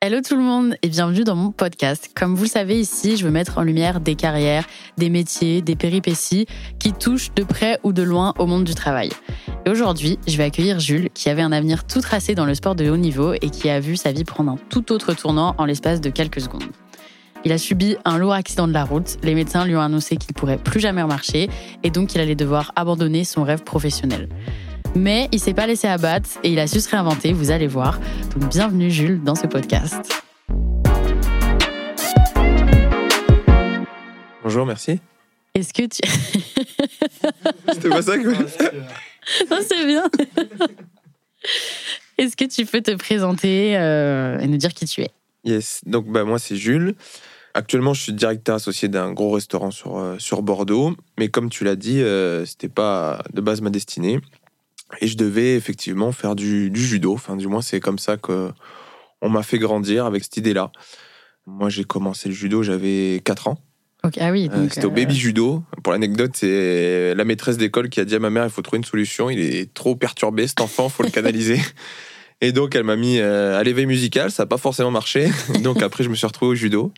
Hello tout le monde et bienvenue dans mon podcast. Comme vous le savez ici, je veux mettre en lumière des carrières, des métiers, des péripéties qui touchent de près ou de loin au monde du travail. Et aujourd'hui, je vais accueillir Jules qui avait un avenir tout tracé dans le sport de haut niveau et qui a vu sa vie prendre un tout autre tournant en l'espace de quelques secondes. Il a subi un lourd accident de la route, les médecins lui ont annoncé qu'il pourrait plus jamais marcher et donc qu'il allait devoir abandonner son rêve professionnel. Mais il s'est pas laissé abattre et il a su se réinventer, vous allez voir. Donc bienvenue Jules dans ce podcast. Bonjour, merci. Est-ce que tu... C'était pas ça que non, c'est bien. Est-ce que tu peux te présenter euh, et nous dire qui tu es? Yes, donc bah, moi c'est Jules. Actuellement, je suis directeur associé d'un gros restaurant sur, euh, sur Bordeaux. Mais comme tu l'as dit, euh, c'était pas de base ma destinée. Et je devais effectivement faire du, du judo. Enfin, du moins, c'est comme ça que on m'a fait grandir avec cette idée-là. Moi, j'ai commencé le judo, j'avais 4 ans. Ok, Ah oui, Euh, C'était au euh, baby judo. Pour l'anecdote, c'est la maîtresse d'école qui a dit à ma mère il faut trouver une solution. Il est trop perturbé, cet enfant, faut le canaliser. Et donc, elle m'a mis euh, à l'éveil musical. Ça n'a pas forcément marché. Donc, après, je me suis retrouvé au judo.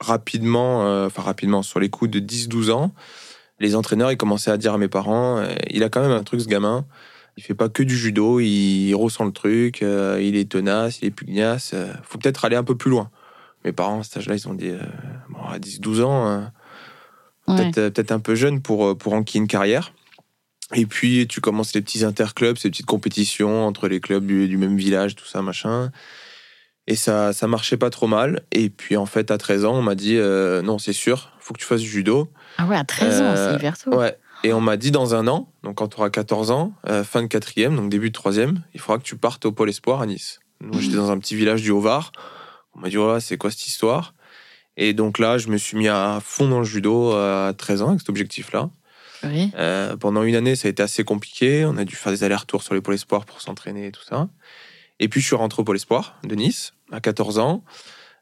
Rapidement, euh, enfin, rapidement, sur les coups de 10-12 ans, les entraîneurs, ils commençaient à dire à mes parents euh, il a quand même un truc, ce gamin. Il fait pas que du judo, il ressent le truc, euh, il est tenace, il est pugnace. euh, faut peut-être aller un peu plus loin. Mes parents, à cet âge-là, ils ont dit bon, à 10-12 ans, ouais. peut-être un peu jeune pour, pour enquiller une carrière. Et puis, tu commences les petits interclubs, ces petites compétitions entre les clubs du, du même village, tout ça, machin. Et ça, ça marchait pas trop mal. Et puis, en fait, à 13 ans, on m'a dit non, c'est sûr, faut que tu fasses du judo. Ah ouais, à 13 ans, Euh, c'est hyper tôt. Ouais. Et on m'a dit dans un an, donc quand tu auras 14 ans, euh, fin de quatrième, donc début de troisième, il faudra que tu partes au Pôle Espoir à Nice. J'étais dans un petit village du Haut-Var. On m'a dit, ouais, c'est quoi cette histoire? Et donc là, je me suis mis à fond dans le judo à 13 ans avec cet objectif-là. Oui. Euh, pendant une année, ça a été assez compliqué. On a dû faire des allers-retours sur les pôles espoirs pour s'entraîner et tout ça. Et puis, je suis rentré au pôle espoir de Nice à 14 ans.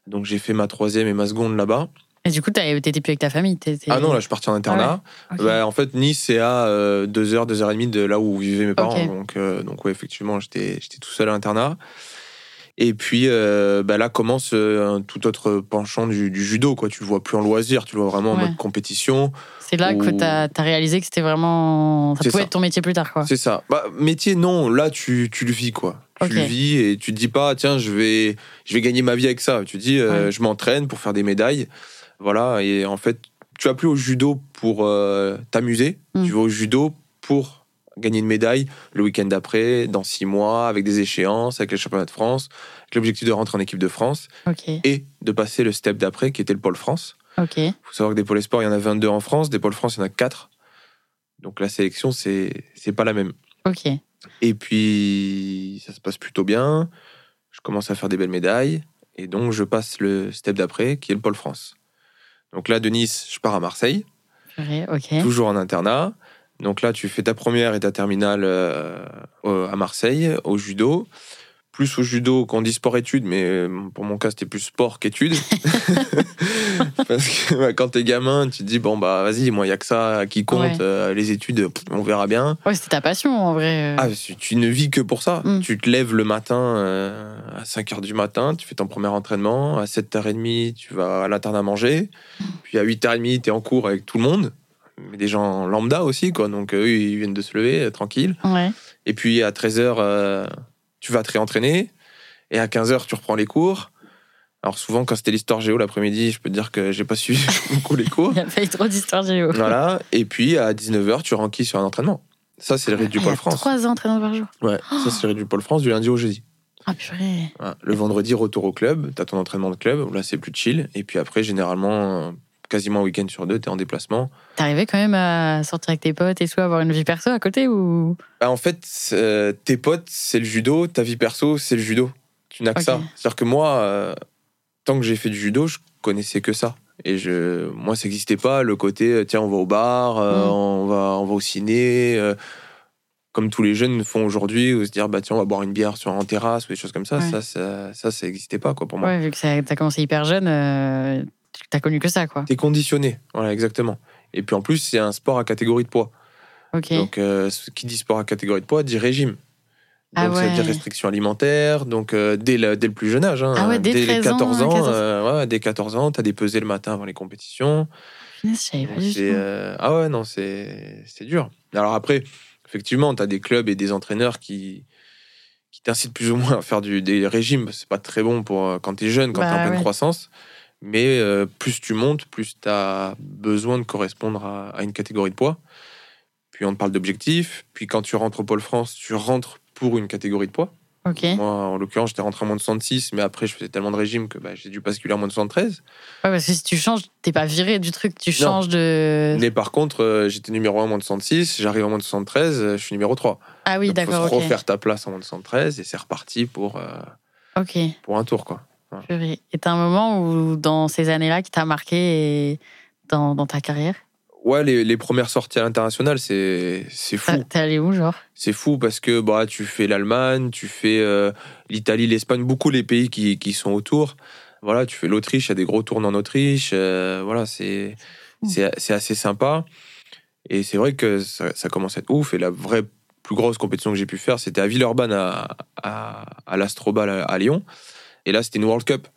Donc, j'ai fait ma troisième et ma seconde là-bas. Et du coup, t'étais plus avec ta famille Ah non, là, je suis parti en internat. Ok. Bah, en fait, Nice, c'est à 2h, 2h30 de là où vivaient mes parents. Donc, euh, donc ouais, effectivement, j'étais tout seul à l'internat. Et puis, euh, bah, là commence euh, un tout autre penchant du, du judo. Quoi. Tu le vois plus en loisir, tu le vois vraiment en mode compétition. C'est là que t'as as réalisé que c'était vraiment. Ça pouvait ça. être ton métier plus tard. C'est ça. Bah, métier, non. Là, tu, tu le vis, quoi. Tu le vis et tu te dis pas, tiens, je vais, je vais gagner ma vie avec ça. Tu dis, euh, Ouais. je m'entraîne pour faire des médailles. Voilà. Et en fait, tu vas plus au judo pour euh, t'amuser. Mm. Tu vas au judo pour gagner une médaille le week-end d'après, dans six mois, avec des échéances, avec les championnats de France, avec l'objectif de rentrer en équipe de France et de passer le step d'après qui était le pôle France. Il faut savoir que des pôles sport, il y en a 22 en France, des pôles France, il y en a 4. Donc la sélection, c'est c'est pas la même. Ok. Et puis, ça se passe plutôt bien. Je commence à faire des belles médailles. Et donc, je passe le step d'après, qui est le Pôle France. Donc là, de Nice, je pars à Marseille, toujours en internat. Donc là, tu fais ta première et ta terminale euh, à Marseille, au judo. Plus au judo qu'on dit sport-études, mais euh, pour mon cas, c'était plus sport qu'études. Parce que bah, quand t'es gamin, tu te dis, bon, bah vas-y, moi, il n'y a que ça qui compte. Ouais. Euh, les études, on verra bien. Ouais, c'était ta passion, en vrai. Ah, tu ne vis que pour ça. Mm. Tu te lèves le matin euh, à 5h du matin, tu fais ton premier entraînement. À 7h30, tu vas à l'internat manger. Puis à 8h30, tu es en cours avec tout le monde. Mais des gens lambda aussi, quoi. Donc eux, ils viennent de se lever, euh, tranquille. Ouais. Et puis à 13h, tu vas te réentraîner. Et à 15h, tu reprends les cours. Alors souvent, quand c'était l'histoire géo l'après-midi, je peux te dire que j'ai pas suivi beaucoup les cours. Il y a pas eu trop d'histoire géo. Voilà. Et puis à 19h, tu renquilles sur un entraînement. Ça, c'est le rythme du Ah, y Pôle France. Trois entraînements par jour. Ouais, ça, c'est le rythme du Pôle France du lundi au jeudi. Ah purée. Voilà. Le vendredi, retour au club, t'as ton entraînement de club, là, c'est plus chill. Et puis après, généralement, quasiment un week-end sur deux, t'es en déplacement. T'arrivais quand même à sortir avec tes potes et tout, avoir une vie perso à côté ou? Bah, en fait, euh, tes potes, c'est le judo, ta vie perso, c'est le judo. Tu n'as que ça. C'est-à-dire que moi, euh, tant que j'ai fait du judo, je connaissais que ça. Et je, moi, ça n'existait pas le côté, euh, tiens, on va au bar, euh, Mm. on, va, on va au ciné, comme tous les jeunes font aujourd'hui, ou se dire, bah tiens, on va boire une bière sur en terrasse ou des choses comme ça. Ouais. Ça, ça, ça, ça n'existait pas quoi pour moi. Ouais, vu que ça- t'as commencé hyper jeune, t'as connu que ça, quoi. T'es conditionné, voilà, exactement. Et puis en plus, c'est un sport à catégorie de poids. Donc, euh, ce qui dit sport à catégorie de poids dit régime. Ah Donc, ça veut dire ouais. restriction alimentaire. Donc, euh, dès, le, dès le plus jeune âge, hein, Ah ouais, dès les 13 ans, 14 ans, 14. euh, ouais, dès 14 ans, t'as des pesées le matin avant les compétitions. Pas tout. euh, ah ouais, non, c'est, dur. Alors après, effectivement, t'as des clubs et des entraîneurs qui, qui t'incitent plus ou moins à faire du, des régimes. C'est pas très bon pour euh, quand t'es jeune, quand t'es Bah en pleine ouais. croissance. Mais euh, plus tu montes, plus t'as besoin de correspondre à, à une catégorie de poids. Puis on te parle d'objectifs. Puis quand tu rentres au Pôle France, tu rentres pour une catégorie de poids. Moi, en l'occurrence, j'étais rentré en moins de 66, mais après, je faisais tellement de régime que bah, j'ai dû basculer en moins de 73. Ouais, parce que si tu changes, t'es pas viré du truc, tu Non. changes de. Mais par contre, euh, j'étais numéro 1 en moins de 66, j'arrive en moins de 73, euh, je suis numéro 3. Ah oui, d'accord, faut ok. refaire ta place en moins de 73 et c'est reparti pour, euh, pour un tour. quoi. Purée. Et t'as un moment où, dans ces années-là, qui t'a marqué et dans, dans ta carrière? Ouais, les, les premières sorties à l'international, c'est fou. T'es allé où, genre? C'est fou parce que bah, tu fais l'Allemagne, tu fais euh, l'Italie, l'Espagne, beaucoup les pays qui, qui sont autour. Voilà, tu fais l'Autriche, il y a des gros tours en Autriche. euh, voilà, c'est Mm. c'est assez sympa. Et c'est vrai que ça, ça commence à être ouf. Et la vraie plus grosse compétition que j'ai pu faire, c'était à Villeurbanne, à, à, à l'Astrobal à Lyon. Et là, c'était une World Cup.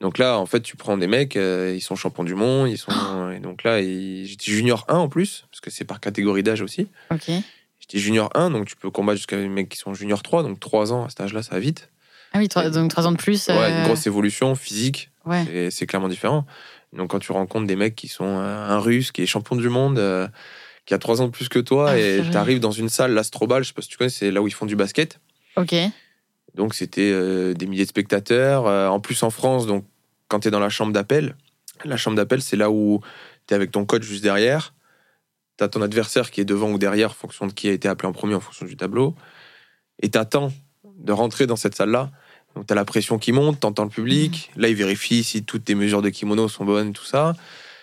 Donc là, en fait, tu prends des mecs, euh, ils sont champions du monde, ils sont. Et donc là, ils- j'étais junior 1 en plus, parce que c'est par catégorie d'âge aussi. Ok. J'étais junior 1, donc tu peux combattre jusqu'à des mecs qui sont junior 3, donc 3 ans à cet âge-là, ça va vite. Ah oui, donc trois ans de plus. Ouais, euh, une grosse évolution physique, Ouais. et c'est clairement différent. Donc quand tu rencontres des mecs qui sont euh, un russe qui est champion du monde, euh, qui a 3 ans de plus que toi, Ah, et tu arrives dans une salle, l'Astrobal, je sais pas si tu connais, c'est là où ils font du basket. Ok. Donc c'était euh, des milliers de spectateurs. euh, en plus en France, donc quand tu es dans la chambre d'appel, la chambre d'appel, c'est là où tu es avec ton coach juste derrière. Tu as ton adversaire qui est devant ou derrière, en fonction de qui a été appelé en premier, en fonction du tableau. Et tu attends de rentrer dans cette salle-là. Donc tu as la pression qui monte, tu entends le public. Là, il vérifie si toutes tes mesures de kimono sont bonnes, tout ça,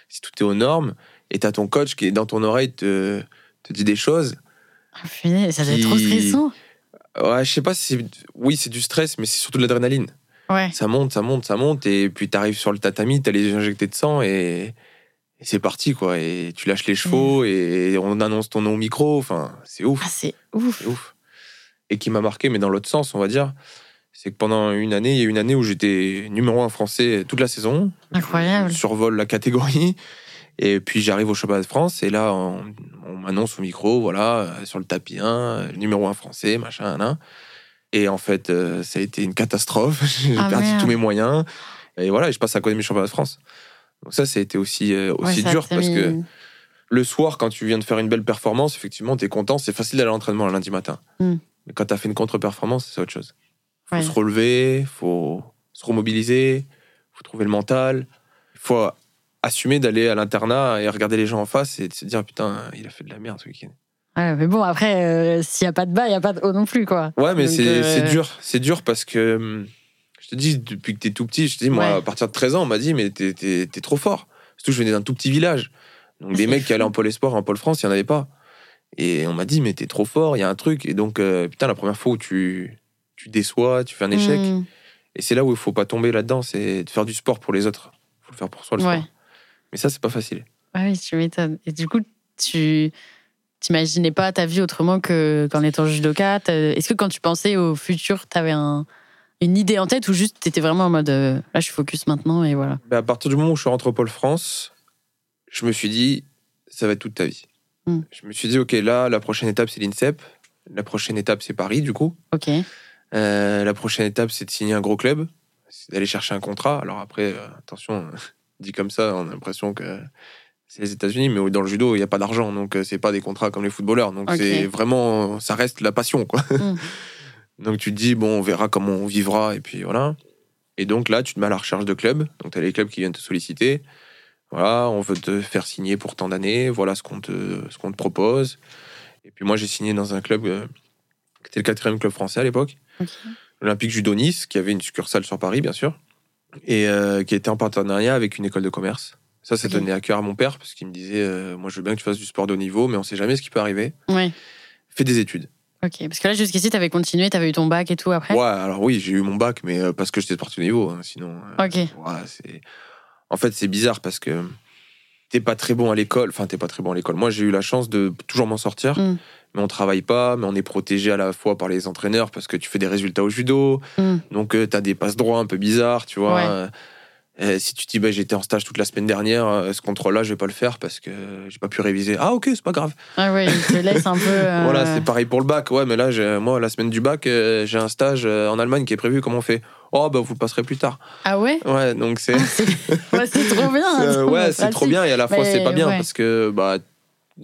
si tout est aux normes. Et tu as ton coach qui est dans ton oreille, te, te dit des choses. Punaise, ça doit être trop stressant. Ouais, je sais pas si. Oui, c'est du stress, mais c'est surtout de l'adrénaline. Ouais. ça monte, ça monte, ça monte, et puis t'arrives sur le tatami, t'as les yeux injectés de sang, et, et c'est parti, quoi. Et tu lâches les chevaux, et on annonce ton nom au micro, enfin, c'est ouf, Ah, c'est ouf. c'est ouf. Et qui m'a marqué, mais dans l'autre sens, on va dire, c'est que pendant une année, il y a une année où j'étais numéro un français toute la saison. Incroyable. Je survole la catégorie. Et puis j'arrive au championnat de France et là on, on m'annonce au micro, voilà, euh, sur le tapis 1, euh, numéro 1 français, machin, nan. Et en fait, euh, ça a été une catastrophe. J'ai Ah, perdu merde. tous mes moyens. Et voilà, et je passe à côté de mes championnats de France. Donc ça, ça a été aussi, euh, aussi dur parce que le soir, quand tu viens de faire une belle performance, effectivement, t'es content, c'est facile d'aller à l'entraînement le lundi matin. Mm. Mais quand t'as fait une contre-performance, c'est autre chose. Faut Ouais. se relever, faut se remobiliser, faut trouver le mental. Il faut assumer d'aller à l'internat et regarder les gens en face et de se dire putain, il a fait de la merde ce week-end. Ouais, mais bon, après, euh, s'il n'y a pas de bas, il n'y a pas de haut non plus, quoi. Ouais, mais c'est euh, c'est dur. C'est dur parce que hum, je te dis, depuis que t'es tout petit, je te dis, moi, Ouais. à partir de 13 ans, on m'a dit, mais t'es t'es trop fort. Surtout, je venais d'un tout petit village. Donc, des mecs qui allaient en Pôle Espoir, en Pôle France, il n'y en avait pas. Et on m'a dit, mais t'es trop fort, il y a un truc. Et donc, euh, putain, la première fois où tu, tu déçois, tu fais un échec. hmm, Et c'est là où il faut pas tomber là-dedans, c'est de faire du sport pour les autres. Il faut le faire pour soi, le Ouais. sport. Mais ça, c'est pas facile. Ah oui, tu m'étonnes. Et du coup, tu t'imaginais pas ta vie autrement que qu'en étant judoka? Est-ce que quand tu pensais au futur, tu avais un, une idée en tête ou juste tu étais vraiment en mode euh, là, je suis focus maintenant et voilà? Ben, à partir du moment où je suis rentré au Pôle France, je me suis dit, ça va être toute ta vie. Mm. Je me suis dit, ok, là, la prochaine étape, c'est l'INSEP. La prochaine étape, c'est Paris, du coup. Ok. Euh, la prochaine étape, c'est de signer un gros club, c'est d'aller chercher un contrat. Alors après, euh, attention, dit comme ça, on a l'impression que c'est les États-Unis, mais dans le judo, il n'y a pas d'argent, donc euh, c'est pas des contrats comme les footballeurs. Donc c'est vraiment, ça reste la passion, quoi. Mm. donc tu te dis, bon, on verra comment on vivra, et puis voilà. Et donc là, tu te mets à la recherche de clubs. Donc tu as les clubs qui viennent te solliciter. Voilà, on veut te faire signer pour tant d'années, voilà ce qu'on te, ce qu'on te propose. Et puis moi, j'ai signé dans un club euh, qui était le quatrième club français à l'époque, Ok. l'Olympique Judo Nice, qui avait une succursale sur Paris, bien sûr, et euh, qui était en partenariat avec une école de commerce. Ça, ça Ok. tenait à cœur à mon père, parce qu'il me disait, euh, moi, je veux bien que tu fasses du sport de haut niveau, mais on sait jamais ce qui peut arriver. Ouais. Fais des études. Ok. Parce que là, jusqu'ici, tu avais continué, tu avais eu ton bac et tout après? Ouais, alors oui, j'ai eu mon bac, mais euh, parce que j'étais sportif de niveau, hein, sinon. Ok. Ouais, c'est... En fait, c'est bizarre parce que t'es pas très bon à l'école. Enfin, t'es pas très bon à l'école. Moi, j'ai eu la chance de toujours m'en sortir. Mm. Mais on travaille pas, mais on est protégé à la fois par les entraîneurs parce que tu fais des résultats au judo. Mm. Donc, tu t'as des passes droits un peu bizarres, tu vois. Ouais. Euh, euh, si tu te dis, bah, j'étais en stage toute la semaine dernière, euh, ce contrôle-là, je vais pas le faire parce que j'ai pas pu réviser. Ah, ok, c'est pas grave. Ah ouais, il te laisse un peu. euh, Voilà, c'est pareil pour le bac. Ouais, mais là, moi, la semaine du bac, euh, j'ai un stage euh, en Allemagne qui est prévu. Comment on fait? Oh, bah, vous le passerez plus tard. Ah ouais? Ouais, donc c'est. Ah, c'est ouais, trop bien. Euh, ouais, c'est trop bien et à la fois c'est pas bien ouais. parce que bah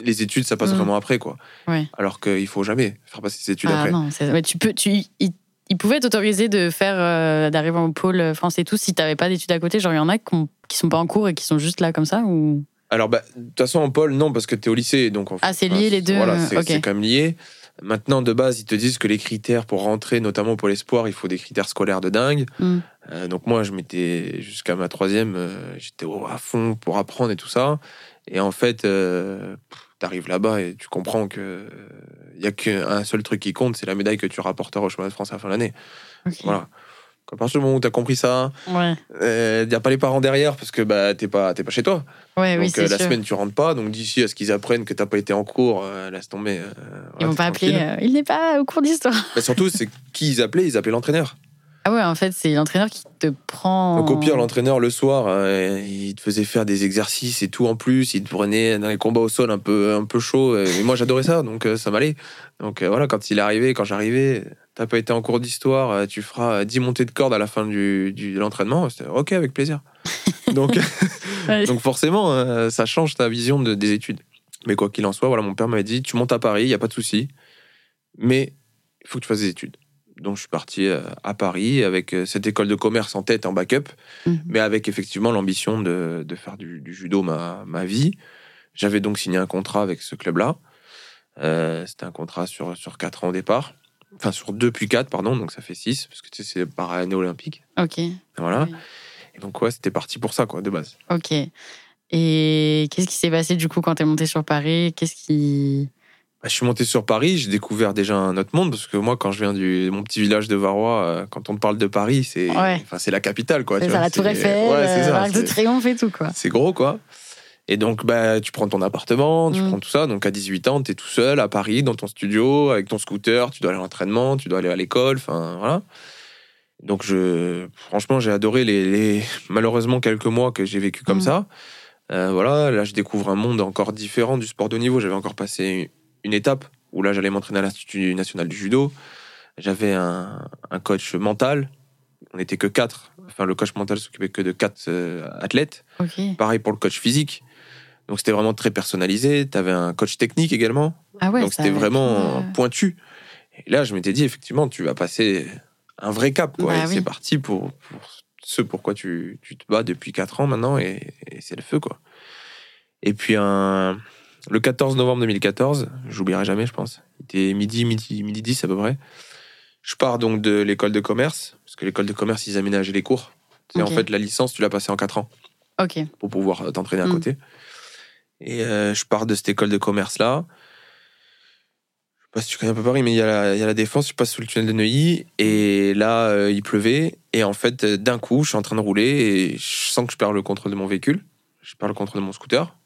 les études ça passe Mm. vraiment après quoi. Ouais. Alors qu'il faut jamais faire passer ses études Ah après. non, ouais, tu peux, tu, il, il pouvait t'autoriser de faire, euh, d'arriver au pôle France et tout si t'avais pas d'études à côté. Genre, il y en a qui, qui sont pas en cours et qui sont juste là comme ça ou? Alors bah de toute façon en pôle non parce que t'es au lycée donc en Ah, c'est lié les deux, Voilà, euh, c'est ok. c'est quand même lié. Maintenant de base ils te disent que les critères pour rentrer notamment pour l'espoir il faut des critères scolaires de dingue. Mm. Euh, donc moi je m'étais jusqu'à ma troisième euh, j'étais à fond pour apprendre et tout ça et en fait euh, t'arrives là-bas et tu comprends que il y a qu'un seul truc qui compte c'est la médaille que tu rapporteras au chemin de France à la fin de l'année. Voilà. À partir du moment où tu as compris ça, Ouais, il n'y a pas les parents derrière parce que bah, tu n'es pas, t'es pas chez toi. ouais, oui, donc euh, la sûr. semaine, tu rentres pas. Donc d'ici à ce qu'ils apprennent que tu n'as pas été en cours, euh, laisse tomber. euh, Ils voilà, vont pas appeler. tranquille. euh, il n'est pas au cours d'histoire. Bah, surtout, c'est qui ils appelaient Ils appelaient l'entraîneur. Ah ouais, en fait, c'est l'entraîneur qui te prend. Donc au pire, l'entraîneur, le soir, euh, il te faisait faire des exercices et tout en plus. Il te prenait dans les combats au sol un peu, un peu chaud. Et moi, j'adorais ça, donc euh, ça m'allait. Donc euh, voilà, quand il est arrivé, quand j'arrivais, t'as pas été en cours d'histoire, tu feras euh, 10 montées de corde à la fin du, du- de l'entraînement. C'était ok, avec plaisir. donc, donc forcément, ça change ta vision de- des études. Mais quoi qu'il en soit, voilà, mon père m'avait dit, tu montes à Paris, il y a pas de souci, mais il faut que tu fasses des études. Donc je suis parti euh, à Paris avec euh, cette école de commerce en tête, en backup, Mhm. mais avec effectivement l'ambition de, de faire du, du judo ma, ma vie. J'avais donc signé un contrat avec ce club-là. Euh, C'était un contrat sur, sur 4 ans au départ. Enfin, sur 2 puis 4, pardon, donc ça fait 6, parce que tu sais, c'est par année olympique. Ok, Voilà. Oui. Et donc, ouais, c'était parti pour ça, quoi, de base. ok. Et qu'est-ce qui s'est passé du coup quand t'es monté sur Paris? Qu'est-ce qui. Bah, je suis monté sur Paris, j'ai découvert déjà un autre monde, parce que moi, quand je viens du mon petit village de Varrois, euh, quand on parle de Paris, c'est Ouais. enfin, c'est la capitale, quoi. C'est ça, la Tour Eiffel, Ouais, euh, de Triomphe et tout, quoi. C'est gros, quoi. Et donc, bah, tu prends ton appartement, tu Mm. prends tout ça. Donc, à 18 ans, tu es tout seul à Paris, dans ton studio, avec ton scooter. Tu dois aller à l'entraînement, tu dois aller à l'école. Enfin, voilà. Donc, je, franchement, j'ai adoré les, les- malheureusement, quelques mois que j'ai vécu comme Mm. ça. Euh, voilà, là, je découvre un monde encore différent du sport de niveau. J'avais encore passé une étape où là, j'allais m'entraîner à l'Institut national du judo. J'avais un, un coach mental. On n'était que quatre. Enfin, le coach mental s'occupait que de quatre euh, athlètes. Pareil pour le coach physique. Donc c'était vraiment très personnalisé. Tu avais un coach technique également. Ah ouais, donc c'était vraiment être, euh, pointu. Et là, je m'étais dit, effectivement, tu vas passer un vrai cap. Quoi. Bah oui. c'est parti pour, pour ce pourquoi tu, tu te bats depuis 4 ans maintenant. Et, et c'est le feu. quoi. Et puis un, le 14 novembre 2014, j'oublierai jamais, je pense. Il était midi, midi, midi 10 à peu près. Je pars donc de l'école de commerce, parce que l'école de commerce, ils aménageaient les cours. C'est en fait la licence, tu l'as passée en 4 ans Ok. pour pouvoir t'entraîner à Mm. côté. Et euh, je pars de cette école de commerce là. Je sais pas si tu connais un peu Paris, mais il y, a la- il y a la défense. Je passe sous le tunnel de Neuilly et là euh, il pleuvait et en fait euh, d'un coup je suis en train de rouler et je sens que je perds le contrôle de mon véhicule. Je perds le contrôle de mon scooter.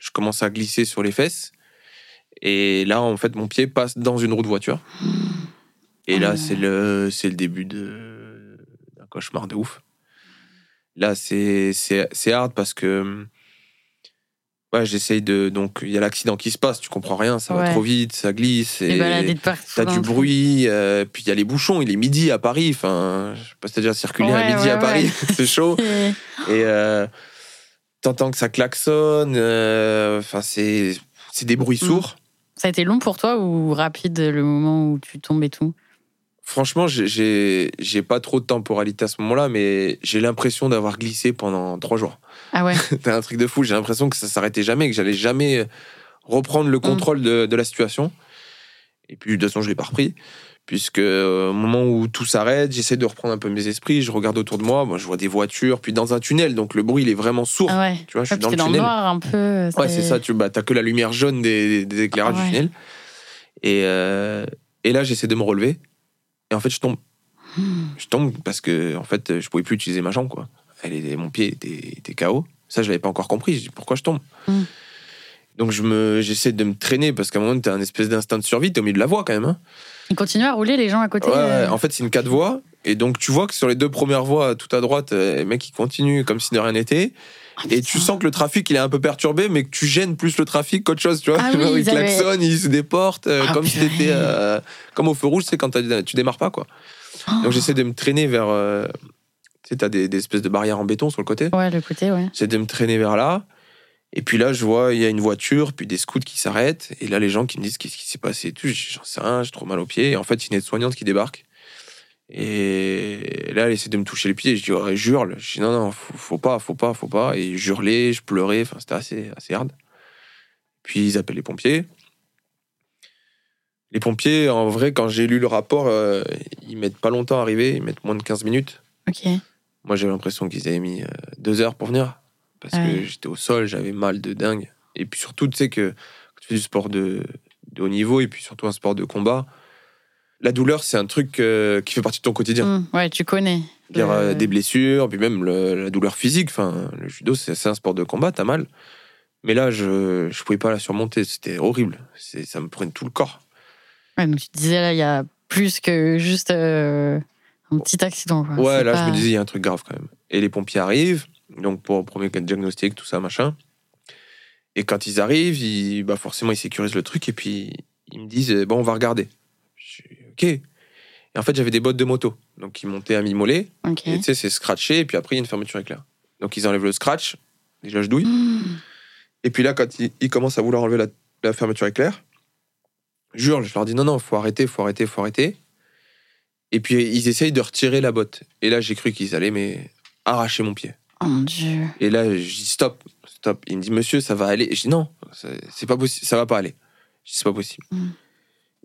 Je commence à glisser sur les fesses et là en fait mon pied passe dans une roue de voiture. Et là non. c'est le c'est le début de d'un cauchemar de ouf. Là c'est c'est c'est hard parce que ouais j'essaye de donc il y a l'accident qui se passe, tu comprends rien, ça Ouais. va trop vite, ça glisse Et. T'as du bruit, euh, puis il y a les bouchons, il est midi à Paris, enfin, je sais pas si t'as déjà circulé Ouais, à midi à Paris, c'est chaud. Et- Et, euh, T'entends que ça klaxonne. euh, Enfin, c'est c'est des bruits Mm. sourds. Ça a été long pour toi ou rapide le moment où tu tombes et tout? Franchement, j'ai- pas trop de temporalité à ce moment-là, mais j'ai l'impression d'avoir glissé pendant trois jours. Ah ouais C'était un truc de fou. J'ai l'impression que ça s'arrêtait jamais, que j'allais jamais reprendre Mm. le contrôle de, de la situation. Et puis, de toute façon, je l'ai pas repris. Puisque euh, au moment où tout s'arrête, j'essaie de reprendre un peu mes esprits, je regarde autour de moi, moi je vois des voitures, puis dans un tunnel, donc le bruit il est vraiment sourd. Ah ouais. Tu vois, je suis dans le tunnel. noir un peu. Ouais, c'est ça, tu bah, as que la lumière jaune des, des éclairages Ah ouais. du tunnel. Et, euh, et là, j'essaie de me relever. Et en fait, je tombe. Hmm. Je tombe parce que en fait, je pouvais plus utiliser ma jambe. Quoi. Elle était- mon pied était, était KO. Ça, je l'avais pas encore compris. Je dis pourquoi je tombe? Mm. Donc, je me, j'essaie de me traîner parce qu'à un moment, tu as un espèce d'instinct de survie. Tu au milieu de la voie quand même. hein. Ils continuent à rouler les gens à côté. Ouais, euh, ouais. En fait, c'est une quatre voies. Et donc, tu vois que sur les deux premières voies, tout à droite, euh, les mecs, ils continuent comme si de rien n'était. ah, Et tu sens que le trafic, il est un peu perturbé, mais que tu gênes plus le trafic qu'autre chose, tu vois. Ah oui, ils ils avaient- klaxonnent, ils se déportent, euh, Ah, comme si t'étais euh, comme au feu rouge, c'est quand t'as- tu démarres pas, quoi. Oh. Donc j'essaie de me traîner vers. euh, tu sais, t'as des, des espèces de barrières en béton sur le côté. Ouais, le côté, ouais. J'essaie de me traîner vers là. Et puis là, je vois, il y a une voiture, puis des scouts qui s'arrêtent. Et là, les gens qui me disent qu'est-ce qui s'est passé et tout. J'en sais rien, j'ai trop mal aux pieds. Et en fait, il y a une aide-soignante qui débarque. Et là, elle essaie de me toucher les pieds. Je dis, ouais, je dis, non, non, faut, faut pas, faut pas, faut pas. Et je hurlais, je pleurais. Enfin, c'était assez, assez hard. Puis ils appellent les pompiers. Les pompiers, en vrai, quand j'ai lu le rapport, euh, ils mettent pas longtemps à arriver. Ils mettent moins de 15 minutes. Ok. Moi, j'avais l'impression qu'ils avaient mis euh, deux heures pour venir. Parce Ouais. que j'étais au sol, j'avais mal de dingue. Et puis surtout, tu sais que quand tu fais du sport de, de haut niveau et puis surtout un sport de combat, la douleur, c'est un truc euh, qui fait partie de ton quotidien. Hmm, ouais, tu connais. Le- euh, des blessures, puis même le- la douleur physique. Enfin, le judo, c'est un sport de combat, t'as mal. Mais là, je ne pouvais pas la surmonter. C'était horrible. Ça me prenait tout le corps. Ouais, donc tu disais là, il y a plus que juste euh, un petit accident. Quoi. Ouais, là, pas- je me disais, il y a un truc grave quand même. Et les pompiers arrivent, donc pour premier diagnostic, tout ça, machin. Et quand ils arrivent, ils, bah forcément, ils sécurisent le truc et puis ils me disent, eh, bon, on va regarder. Je dis, ok. Et en fait, j'avais des bottes de moto. Donc, ils montaient à mi-mollet. Ok. Et tu sais, c'est scratché et puis après, il y a une fermeture éclair. Donc, ils enlèvent le scratch. Déjà, je douille. Hmm. Et puis là, quand ils, ils commencent à vouloir enlever la, la fermeture éclair, je hurle, je leur dis non, non, faut arrêter, faut arrêter, faut arrêter. Et puis ils essayent de retirer la botte. Et là, j'ai cru qu'ils allaient mais arracher mon pied. Oh mon dieu. Et là, je dis stop, stop. Il me dit monsieur, ça va aller. Je dis non, ça- c'est pas possible, ça va pas aller. Je dis c'est pas possible. Mm.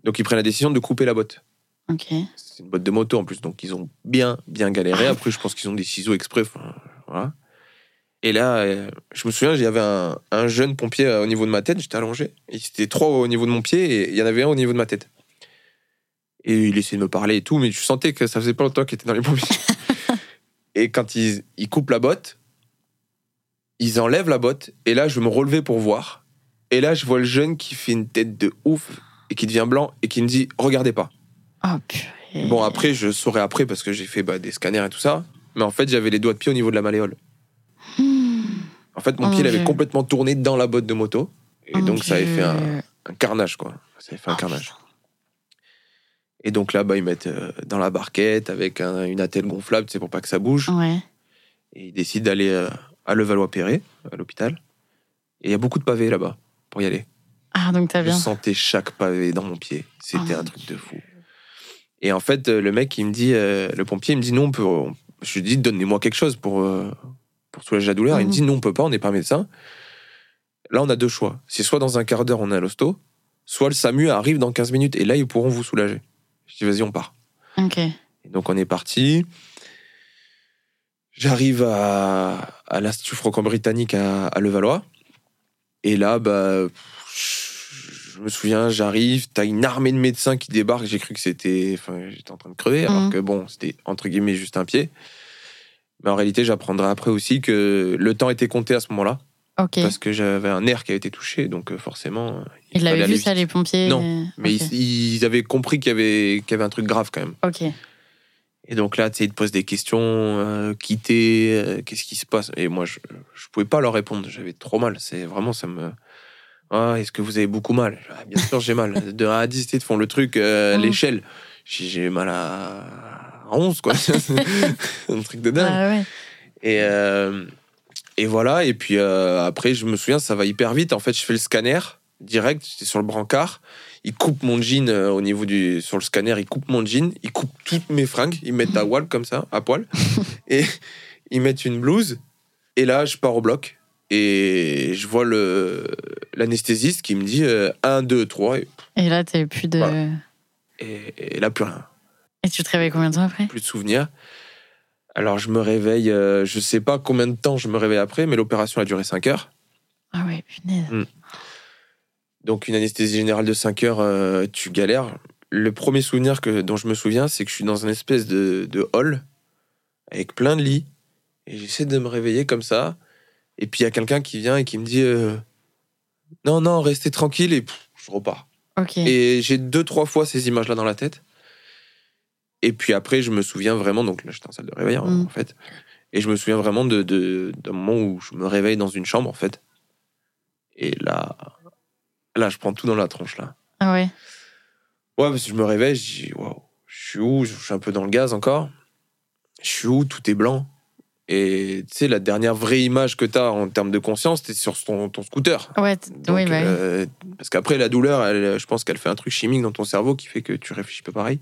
Donc ils prennent la décision de couper la botte. Ok. C'est une botte de moto en plus, donc ils ont bien, bien galéré. Après, je pense qu'ils ont des ciseaux exprès. enfin, voilà. Et là, euh, je me souviens, il y avait un, un jeune pompier euh, au niveau de ma tête, j'étais allongé. Il était trois au niveau de mon pied et il y en avait un au niveau de ma tête. Et il essayait de me parler et tout, mais je sentais que ça faisait pas longtemps qu'il était dans les pompiers. et quand ils, ils coupent la botte, ils enlèvent la botte, et là, je me relevais pour voir. Et là, je vois le jeune qui fait une tête de ouf et qui devient blanc et qui me dit Regardez pas. Oh purée. Bon, après, je saurais après parce que j'ai fait bah, des scanners et tout ça. Mais en fait, j'avais les doigts de pied au niveau de la malléole. Hmm. En fait, mon Oh pied, il avait complètement tourné dans la botte de moto. Et Oh donc, ça avait fait un, carnage, quoi. Ça avait fait un Oh, carnage. Et donc là, bah, ils mettent euh, dans la barquette avec un- une attelle gonflable, c'est pour pas que ça bouge. Ouais. Et ils décident d'aller euh, à Levallois-Perret, à l'hôpital. Et il y a beaucoup de pavés là-bas pour y aller. Ah, donc t'as Je bien. sentais chaque pavé dans mon pied. C'était Oh un truc de fou. Et en fait, euh, le mec, il me dit, euh, le pompier, il me dit non, on peut. on- Je lui dis, donnez-moi quelque chose pour, euh, pour soulager la douleur. Il me Mhm. dit non, on peut pas, on n'est pas médecin. Là, on a deux choix. C'est soit dans un quart d'heure, on est à l'hosto, soit le SAMU arrive dans 15 minutes et là, ils pourront vous soulager. Je dis, vas-y, on part. Ok. Et donc, on est parti. J'arrive à, à l'Institut franco-britannique à, à Levallois. Et là, bah, je me souviens, j'arrive, t'as une armée de médecins qui débarquent. J'ai cru que c'était. Enfin, j'étais en train de crever, alors Mhm. que bon, c'était entre guillemets juste un pied. Mais en réalité, j'apprendrai après aussi que le temps était compté à ce moment-là, Parce que j'avais un nerf qui avait été touché, donc euh, forcément. Ils fallait l'avaient aller vu ça, les pompiers Non, euh, Mais ils, ils avaient compris qu'il y avait, qu'il y avait un truc grave quand même. Ok. Et donc là, tu sais, ils te posent des questions, euh, quitter, euh, qu'est-ce qui se passe? Et moi, je je pouvais pas leur répondre, j'avais trop mal. C'est vraiment, ça me... Ah, est-ce que vous avez beaucoup mal? Ah, Bien sûr, j'ai mal. De 1 à 10, ils te font le truc, euh, Mm. l'échelle. J'ai j'ai mal à à 11, quoi. un truc de dingue. Ah ouais. Et euh, Et voilà, et puis euh, après, je me souviens, ça va hyper vite. En fait, je fais le scanner direct, j'étais sur le brancard. Il coupe mon jean euh, au niveau du. Sur le scanner, il coupe mon jean, il coupe toutes mes fringues, ils mettent à poil comme ça, à poil. et ils mettent une blouse. Et là, je pars au bloc. Et je vois le l'anesthésiste qui me dit 1, 2, 3. Et, Et là, t'avais plus de. Voilà. et- et là, plus rien. Et tu te réveilles combien de temps après? Plus de souvenirs. Alors je me réveille, euh, je sais pas combien de temps je me réveille après, mais l'opération a duré 5 heures. Ah ouais, punaise. Donc une anesthésie générale de 5 heures, euh, tu galères. Le premier souvenir que, dont je me souviens, c'est que je suis dans une espèce de, de hall avec plein de lits. Et j'essaie de me réveiller comme ça. Et puis il y a quelqu'un qui vient et qui me dit euh, Non, non, restez tranquille. Et pff, je repars. Ok. Et j'ai deux, trois fois ces images-là dans la tête. Et puis après, je me souviens vraiment, donc là, j'étais en salle de réveil, hein, Mm. en fait. Et je me souviens vraiment de, de- d'un moment où je me réveille dans une chambre, en fait. Et là, là, je prends tout dans la tronche, là. Ah ouais. Ouais, parce que je me réveille, je dis, waouh, je suis où? Je suis un peu dans le gaz encore. Je suis où? Tout est blanc. Et tu sais, la dernière vraie image que tu as en termes de conscience, t'es sur ton, ton scooter. Ouais, Donc, oui, bah oui. euh, parce qu'après, la douleur, elle, je pense qu'elle fait un truc chimique dans ton cerveau qui fait que tu réfléchis pas pareil.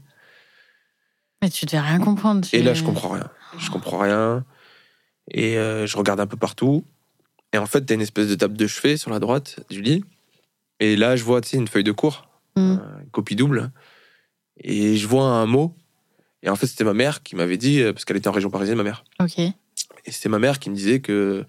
Mais tu devais rien comprendre. tu- Et là, je comprends rien. Je comprends rien. Et euh, je regarde un peu partout. Et en fait, t'as une espèce de table de chevet sur la droite du lit. Et là, je vois, tu sais, une feuille de cours, Mm. euh, une copie double. Et je vois un mot. Et en fait, c'était ma mère qui m'avait dit, euh, parce qu'elle était en région parisienne, ma mère. Ok. Et c'était ma mère qui me disait que,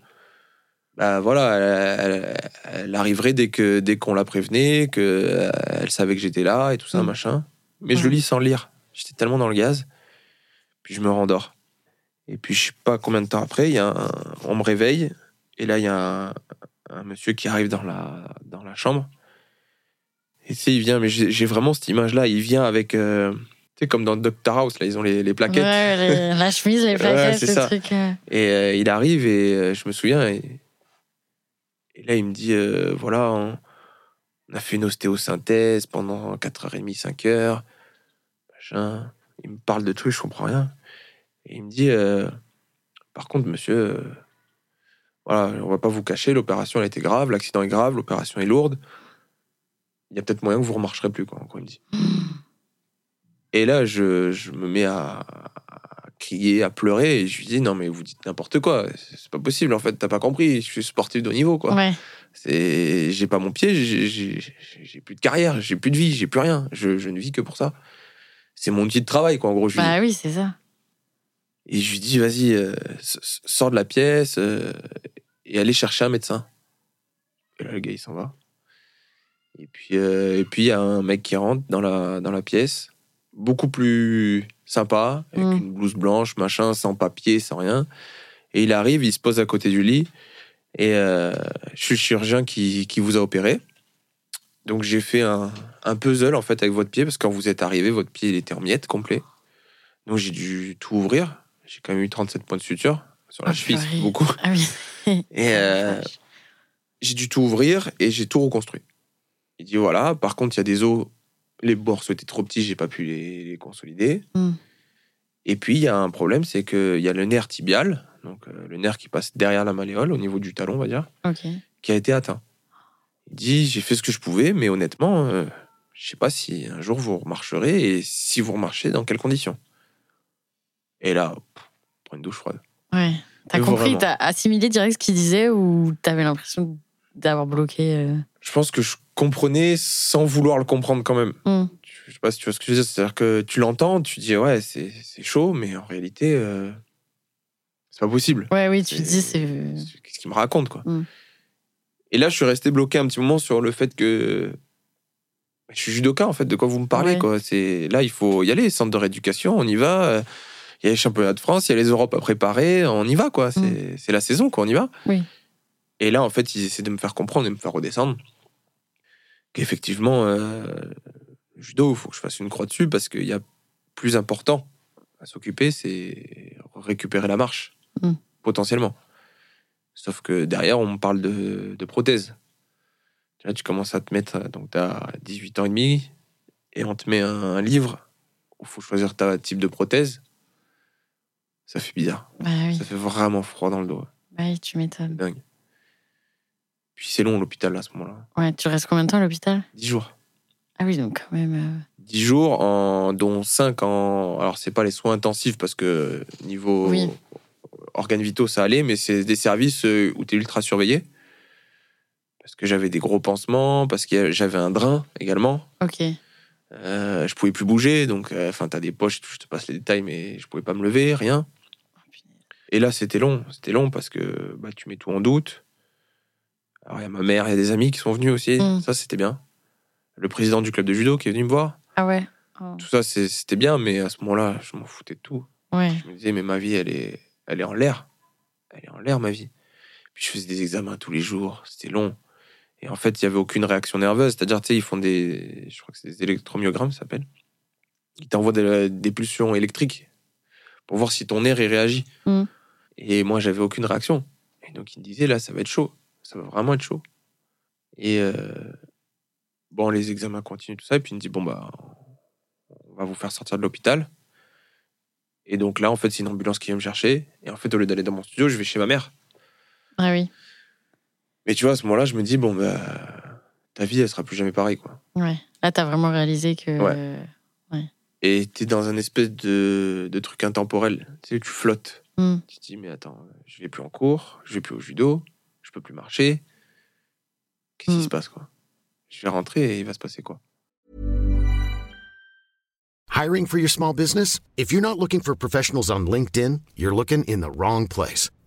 bah voilà, elle, elle- elle arriverait dès que dès qu'on la prévenait, que elle savait que j'étais là et tout ça, Mm. machin. Mais je le lis sans le lire. J'étais tellement dans le gaz. Puis je me rendors. Et puis je sais pas combien de temps après, y a un- on me réveille et là il y a un, un monsieur qui arrive dans la dans la chambre. Et tu sais, il vient, mais j'ai vraiment cette image-là. Il vient avec, euh, tu sais, comme dans Doctor House, là, ils ont les, les plaquettes. Ouais, les- la chemise, les plaquettes, ça. truc. Et euh, il arrive et euh, je me souviens. Et, et là, il me dit euh, voilà, on, on a fait une ostéosynthèse pendant 4h30, 5h. Machin. Il me parle de trucs, je comprends rien. Et il me dit euh, par contre, monsieur, euh, voilà, on va pas vous cacher, l'opération elle a été grave, l'accident est grave, l'opération est lourde. Il y a peut-être moyen que vous remarcherez plus, quoi, il me dit. Et là, je, je me mets à, à crier, à pleurer, et je lui dis non, mais vous dites n'importe quoi, c'est pas possible, en fait, t'as pas compris, je suis sportif de haut niveau, quoi. Ouais. C'est, j'ai pas mon pied, j'ai- plus de carrière, j'ai plus de vie, j'ai plus rien, je, je ne vis que pour ça. C'est mon outil de travail, quoi, en gros. Je lui. Bah oui, c'est ça. Et je lui dis, vas-y, euh, sors de la pièce euh, et allez chercher un médecin. Et là, le gars, il s'en va. Et puis, euh, et puis il y a un mec qui rentre dans la, dans la pièce, beaucoup plus sympa, avec Mm. une blouse blanche, machin, sans papier, sans rien. Et il arrive, il se pose à côté du lit. Et je suis le chirurgien qui, qui vous a opéré. Donc j'ai fait un, un puzzle en fait avec votre pied parce que quand vous êtes arrivé, votre pied il était en miettes complet. Donc j'ai dû tout ouvrir. J'ai quand même eu 37 points de suture sur la Ah, cheville, beaucoup. Ah oui. Et euh, j'ai dû tout ouvrir et j'ai tout reconstruit. Il dit voilà, par contre il y a des os, les morceaux étaient trop petits, j'ai pas pu les, les consolider. Mm. Et puis il y a un problème, c'est qu'il y a le nerf tibial, donc euh, le nerf qui passe derrière la malléole, au niveau du talon, on va dire, qui a été atteint. Il dit j'ai fait ce que je pouvais, mais honnêtement, euh, je sais pas si un jour vous remarcherez et si vous remarchez, dans quelles conditions. Et là, pff, prends une douche froide. Ouais. T'as compris, t'as assimilé direct ce qu'il disait ou t'avais l'impression d'avoir bloqué euh, Je pense que je comprenais sans vouloir le comprendre quand même. Mm. Je sais pas si tu vois ce que je veux dire. C'est-à-dire que tu l'entends, tu dis ouais, c'est c'est chaud, mais en réalité, euh, c'est pas possible. Ouais, oui, tu C'est- dis, c'est. c'est- Qu'est-ce qu'il me raconte, quoi Mm. Et là, je suis resté bloqué un petit moment sur le fait que je suis judoka, en fait, de quoi vous me parlez, Ouais. quoi. C'est là, il faut y aller, centre de rééducation, on y va. euh, Il y a les championnats de France, il y a les Europes à préparer, on y va, quoi. C'est c'est la saison, quoi, on y va. Oui. Et là, en fait, ils essaient de me faire comprendre et de me faire redescendre qu'effectivement, euh, judo, il faut que je fasse une croix dessus parce qu'il y a plus important à s'occuper, c'est récupérer la marche, Mm. potentiellement. Sauf que derrière, on me parle de, de prothèse. Là, tu commences à te mettre, donc tu as 18 ans et demi, et on te met un, un livre où il faut choisir ta type de prothèse. Ça fait bizarre. Bah oui. Ça fait vraiment froid dans le dos. Bah oui, tu m'étonnes. dingue. Puis c'est long l'hôpital à ce moment-là. Ouais, tu restes combien de temps à l'hôpital? 10 jours. Ah oui, donc quand même. euh, 10 jours, en, dont 5 en. Alors, c'est pas les soins intensifs parce que niveau Oui. organes vitaux, ça allait, mais c'est des services euh, où tu es ultra surveillé. Parce que j'avais des gros pansements, parce que j'avais un drain également. Ok. Euh, je pouvais plus bouger, donc euh, enfin, t'as des poches, je te passe les détails, mais je pouvais pas me lever, rien. Et là, c'était long, c'était long parce que bah, tu mets tout en doute. Alors, il y a ma mère, il y a des amis qui sont venus aussi, Mm. ça c'était bien. Le président du club de judo qui est venu me voir. Ah ouais. Oh. Tout ça, c'était bien, mais à ce moment-là, je m'en foutais de tout. Ouais. Je me disais, mais ma vie, elle est, elle est en l'air. Elle est en l'air, ma vie. Puis je faisais des examens tous les jours, c'était long. Et en fait, il n'y avait aucune réaction nerveuse. C'est-à-dire, tu sais, ils font des. Je crois que c'est des électromyogrammes, ça s'appelle. Ils t'envoient des, des pulsions électriques pour voir si ton nerf il réagit. Mm. Et moi, j'avais aucune réaction. Et donc, il me disait, là, ça va être chaud. Ça va vraiment être chaud. Et euh, bon, les examens continuent, tout ça. Et puis, il me dit, bon, bah, on va vous faire sortir de l'hôpital. Et donc là, en fait, c'est une ambulance qui vient me chercher. Et en fait, au lieu d'aller dans mon studio, je vais chez ma mère. Ah oui. Mais tu vois, à ce moment-là, je me dis, bon, bah, ta vie, elle sera plus jamais pareille, quoi. Ouais. Là, t'as vraiment réalisé que. Ouais. Et t'es dans un espèce de, de truc intemporel. Tu sais, tu flottes. Hmm. Tu te dis, mais attends, je vais plus en cours, je vais plus au judo, je peux plus marcher. Qu'est-ce qui Mm. se passe, quoi? Je vais rentrer et il va se passer quoi? Hiring for your small business? If you're not looking for professionals on LinkedIn, you're looking in the wrong place.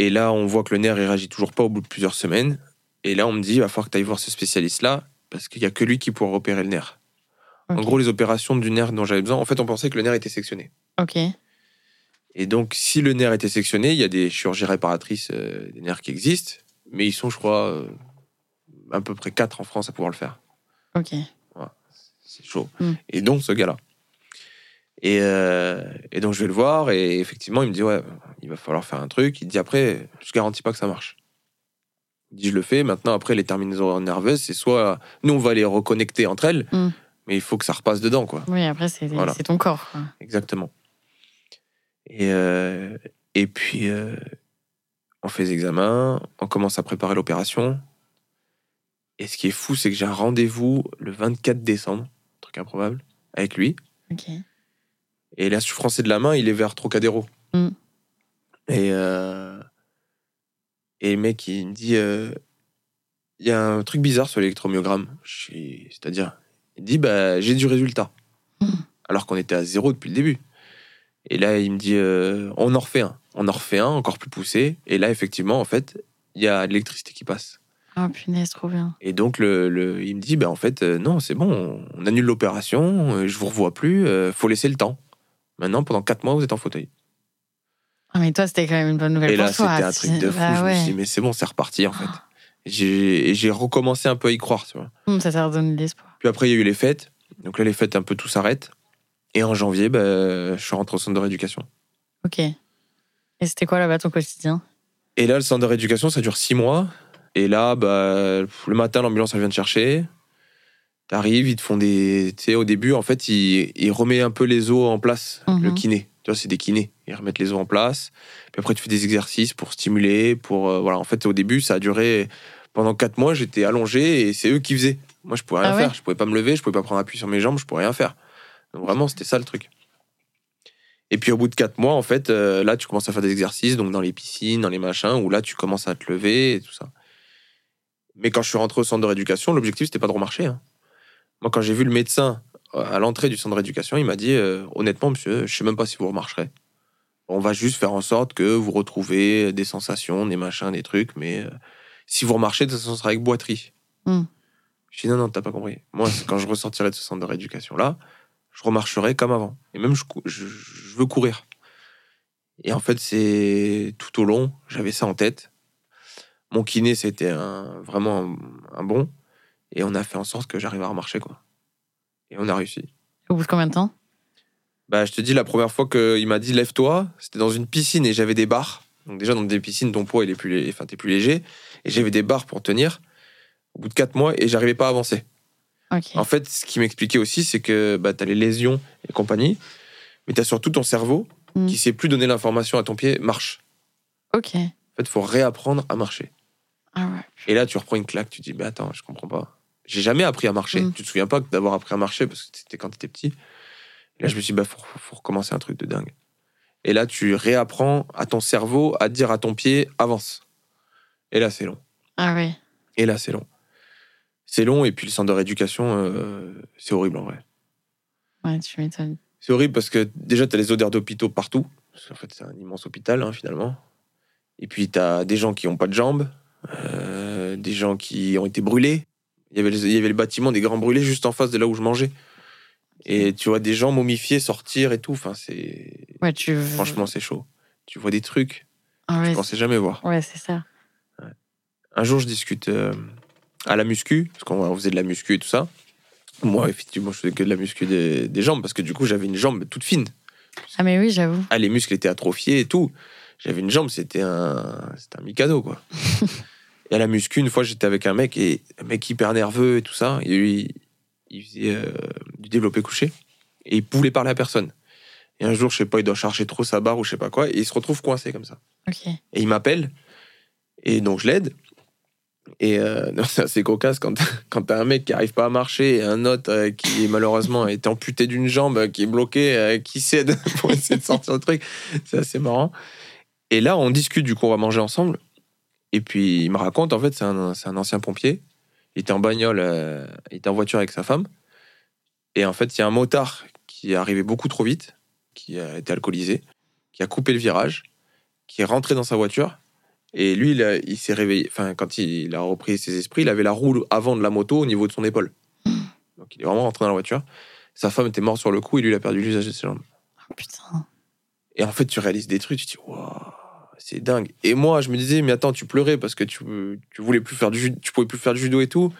Et là, on voit que le nerf, il réagit toujours pas au bout de plusieurs semaines. Et là, on me dit, il va falloir que tu ailles voir ce spécialiste-là, parce qu'il y a que lui qui pourra opérer le nerf. En gros, les opérations du nerf dont j'avais besoin, en fait, on pensait que le nerf était sectionné. Ok. Et donc, si le nerf était sectionné, il y a des chirurgies réparatrices euh, des nerfs qui existent, mais ils sont, je crois, euh, à peu près 4 en France à pouvoir le faire. Ok. C'est chaud. Mm. Et donc, ce gars-là. Et, euh, et donc, je vais le voir, et effectivement, il me dit, ouais, il va falloir faire un truc. Il dit, après, je garantis pas que ça marche. Il dit, je le fais. Maintenant, après, les terminaisons nerveuses, c'est soit, nous, on va les reconnecter entre elles, Mm. mais il faut que ça repasse dedans, quoi. Oui, après, c'est Voilà. ton corps. quoi. Exactement. Et, euh, et puis, euh, on fait les examens, on commence à préparer l'opération. Et ce qui est fou, c'est que j'ai un rendez-vous le 24 décembre, truc improbable, avec lui. Ok. Et la souffrance de la main, il est vers Trocadéro. Mm. Et, euh, et le mec, il me dit euh, il y a un truc bizarre sur l'électromyogramme. C'est-à-dire, il dit bah, j'ai du résultat. Mm. Alors qu'on était à zéro depuis le début. Et là, il me dit euh, on en refait un. On en refait un encore plus poussé. Et là, effectivement, en fait, il y a de l'électricité qui passe. Ah, punaise, trop bien. Et donc, le, le- il me dit, bah, en fait, non, c'est bon, on, annule l'opération, je vous revois plus, faut laisser le temps. Maintenant, pendant quatre mois, vous êtes en fauteuil. Ah, mais toi, c'était quand même une bonne nouvelle Et là, pour toi. c'était un truc de fou. Bah je me ouais. suis dit, mais c'est bon, c'est reparti, en fait. J'ai et j'ai recommencé un peu à y croire, tu vois. Hum, ça t'a redonné de l'espoir. Puis après, il y a eu les fêtes. Donc là, les fêtes, un peu tout s'arrête. Et en janvier, bah, je suis rentré au centre de rééducation. Ok. Et c'était quoi là-bas ton quotidien? Et là, le centre de rééducation, ça dure six mois. Et là, bah, le matin, l'ambulance, elle vient te chercher. T'arrives, ils te font des. Tu sais, au début, en fait, ils, ils remettent un peu les os en place, Mhm. le kiné. Tu vois, c'est des kinés. Ils remettent les os en place. Puis après, tu fais des exercices pour stimuler. Pour, euh, voilà. En fait, au début, ça a duré. Pendant quatre mois, j'étais allongé et c'est eux qui faisaient. Moi, je pouvais rien Ah ouais faire. Je pouvais pas me lever, je pouvais pas prendre appui sur mes jambes, je pouvais rien faire. Donc vraiment, c'était ça le truc. Et puis au bout de quatre mois, en fait, euh, là, tu commences à faire des exercices, donc dans les piscines, dans les machins, où là, tu commences à te lever et tout ça. Mais quand je suis rentré au centre de rééducation, l'objectif, c'était pas de remarcher. hein. Moi, quand j'ai vu le médecin euh, à l'entrée du centre de rééducation, il m'a dit euh, honnêtement, monsieur, je sais même pas si vous remarcherez. On va juste faire en sorte que vous retrouvez des sensations, des machins, des trucs, mais euh, si vous remarchez, de toute façon, ce sera avec boiterie. Hmm. Je dis non, non, t'as pas compris. Moi, quand je ressortirai de ce centre de rééducation-là, je remarcherai comme avant. Et même, je, cou- je, je veux courir. Et en fait, c'est tout au long, j'avais ça en tête. Mon kiné, c'était un, vraiment un, un bon. Et on a fait en sorte que j'arrive à remarcher, quoi. Et on a réussi. Au bout de combien de temps? Bah, je te dis, la première fois qu'il m'a dit lève-toi, c'était dans une piscine et j'avais des barres. Donc, déjà, dans des piscines, ton poids, il est plus, lé- enfin, t'es plus léger. Et j'avais des barres pour tenir. Au bout de quatre mois, et j'arrivais pas à avancer. En fait, ce qui m'expliquait aussi, c'est que bah, tu as les lésions et compagnie, mais tu as surtout ton cerveau Mm. qui sait plus donner l'information à ton pied, marche. Ok. En fait, il faut réapprendre à marcher. Ah ouais. Et là, tu reprends une claque, tu te dis, mais attends, je comprends pas. J'ai jamais appris à marcher. Mm. Tu te souviens pas d'avoir appris à marcher parce que c'était quand tu étais petit? Et là, je me suis dit, bah, faut, faut recommencer un truc de dingue. Et là, tu réapprends à ton cerveau à dire à ton pied, avance. Et là, c'est long. Ah ouais. Et là, c'est long. C'est long, et puis le centre de rééducation, euh, c'est horrible en vrai. Ouais, tu m'étonnes. C'est horrible parce que déjà, tu as les odeurs d'hôpitaux partout. Parce qu'en fait, c'est un immense hôpital, hein, finalement. Et puis, tu as des gens qui n'ont pas de jambes, euh, des gens qui ont été brûlés. Il y, avait les, il y avait le bâtiment des grands brûlés juste en face de là où je mangeais. Et tu vois des gens momifiés sortir et tout. Enfin, c'est. Ouais, tu. Franchement, c'est chaud. Tu vois des trucs Ah que ouais, je pensais jamais voir. ouais, c'est ça. Un jour, je discute euh, à la muscu, parce qu'on faisait de la muscu et tout ça. Moi, effectivement, je faisais que de la muscu des, des jambes, parce que du coup, j'avais une jambe toute fine. Ah mais oui, j'avoue. Ah, les muscles étaient atrophiés et tout. J'avais une jambe, c'était un, c'était un mikado, quoi. et à la muscu, une fois, j'étais avec un mec, et un mec hyper nerveux et tout ça. Et lui, il faisait euh, du développé couché. Et il pouvait parler à personne. Et un jour, je sais pas, il doit charger trop sa barre ou je sais pas quoi. Et il se retrouve coincé comme ça. Et il m'appelle. Et donc, je l'aide. Et euh, c'est assez cocasse quand, quand t'as un mec qui arrive pas à marcher et un autre euh, qui malheureusement est amputé d'une jambe, euh, qui est bloqué, euh, qui cède pour essayer de sortir le truc. C'est assez marrant. Et là, on discute, du coup, on va manger ensemble. Et puis, il me raconte, en fait, c'est un, un ancien pompier. Il était en bagnole, euh, il était en voiture avec sa femme. Et en fait, il y a un motard qui est arrivé beaucoup trop vite, qui a été alcoolisé, qui a coupé le virage, qui est rentré dans sa voiture. Et lui, il, s'est réveillé. Enfin, quand il a repris ses esprits, il avait la roue avant de la moto au niveau de son épaule. Donc, il est vraiment rentré dans la voiture. Sa femme était morte sur le coup et lui, il a perdu l'usage de ses jambes. Oh, putain. Et en fait, tu réalises des trucs, tu te dis, waouh, c'est dingue. Et moi, je me disais, mais attends, tu pleurais parce que tu, tu voulais plus faire du judo, tu pouvais plus faire du judo et tout.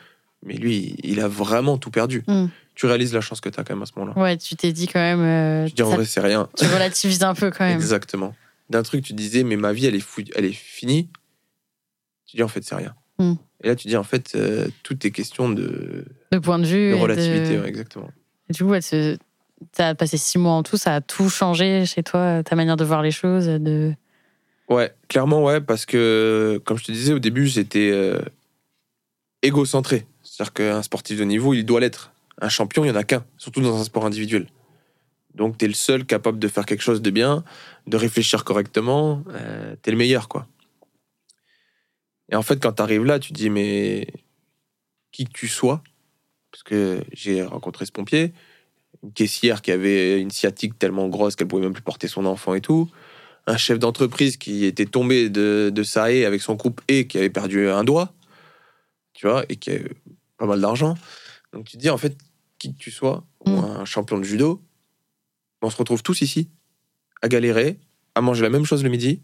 Mais lui, il a vraiment tout perdu. Mm. Tu réalises la chance que tu as quand même à ce moment-là. Ouais, tu t'es dit quand même. euh, Tu dis, en ça- vrai, c'est rien. tu relativises un peu quand même. Exactement. D'un truc, tu disais, mais ma vie, elle est, fou- elle est finie. Tu dis, en fait, c'est rien. Mm. Et là, tu dis, en fait, euh, tout est question de, De point de vue. de relativité. de- ouais, exactement. Et Du coup, tu as passé six mois en tout, ça a tout changé chez toi, ta manière de voir les choses. De... Ouais, clairement, ouais, parce que, comme je te disais au début, j'étais euh, égocentré. C'est-à-dire qu'un sportif de niveau, il doit l'être. Un champion, il n'y en a qu'un, surtout dans un sport individuel. Donc, tu es le seul capable de faire quelque chose de bien, de réfléchir correctement. Euh, tu es le meilleur, quoi. Et en fait, quand tu arrives là, tu te dis, mais qui que tu sois, parce que j'ai rencontré ce pompier, une caissière qui avait une sciatique tellement grosse qu'elle pouvait même plus porter son enfant et tout, un chef d'entreprise qui était tombé de, de sa haie avec son groupe et qui avait perdu un doigt, tu vois, et qui a pas mal d'argent. Donc tu te dis, en fait, qui que tu sois, ou Mm. un champion de judo, on se retrouve tous ici, à galérer, à manger la même chose le midi,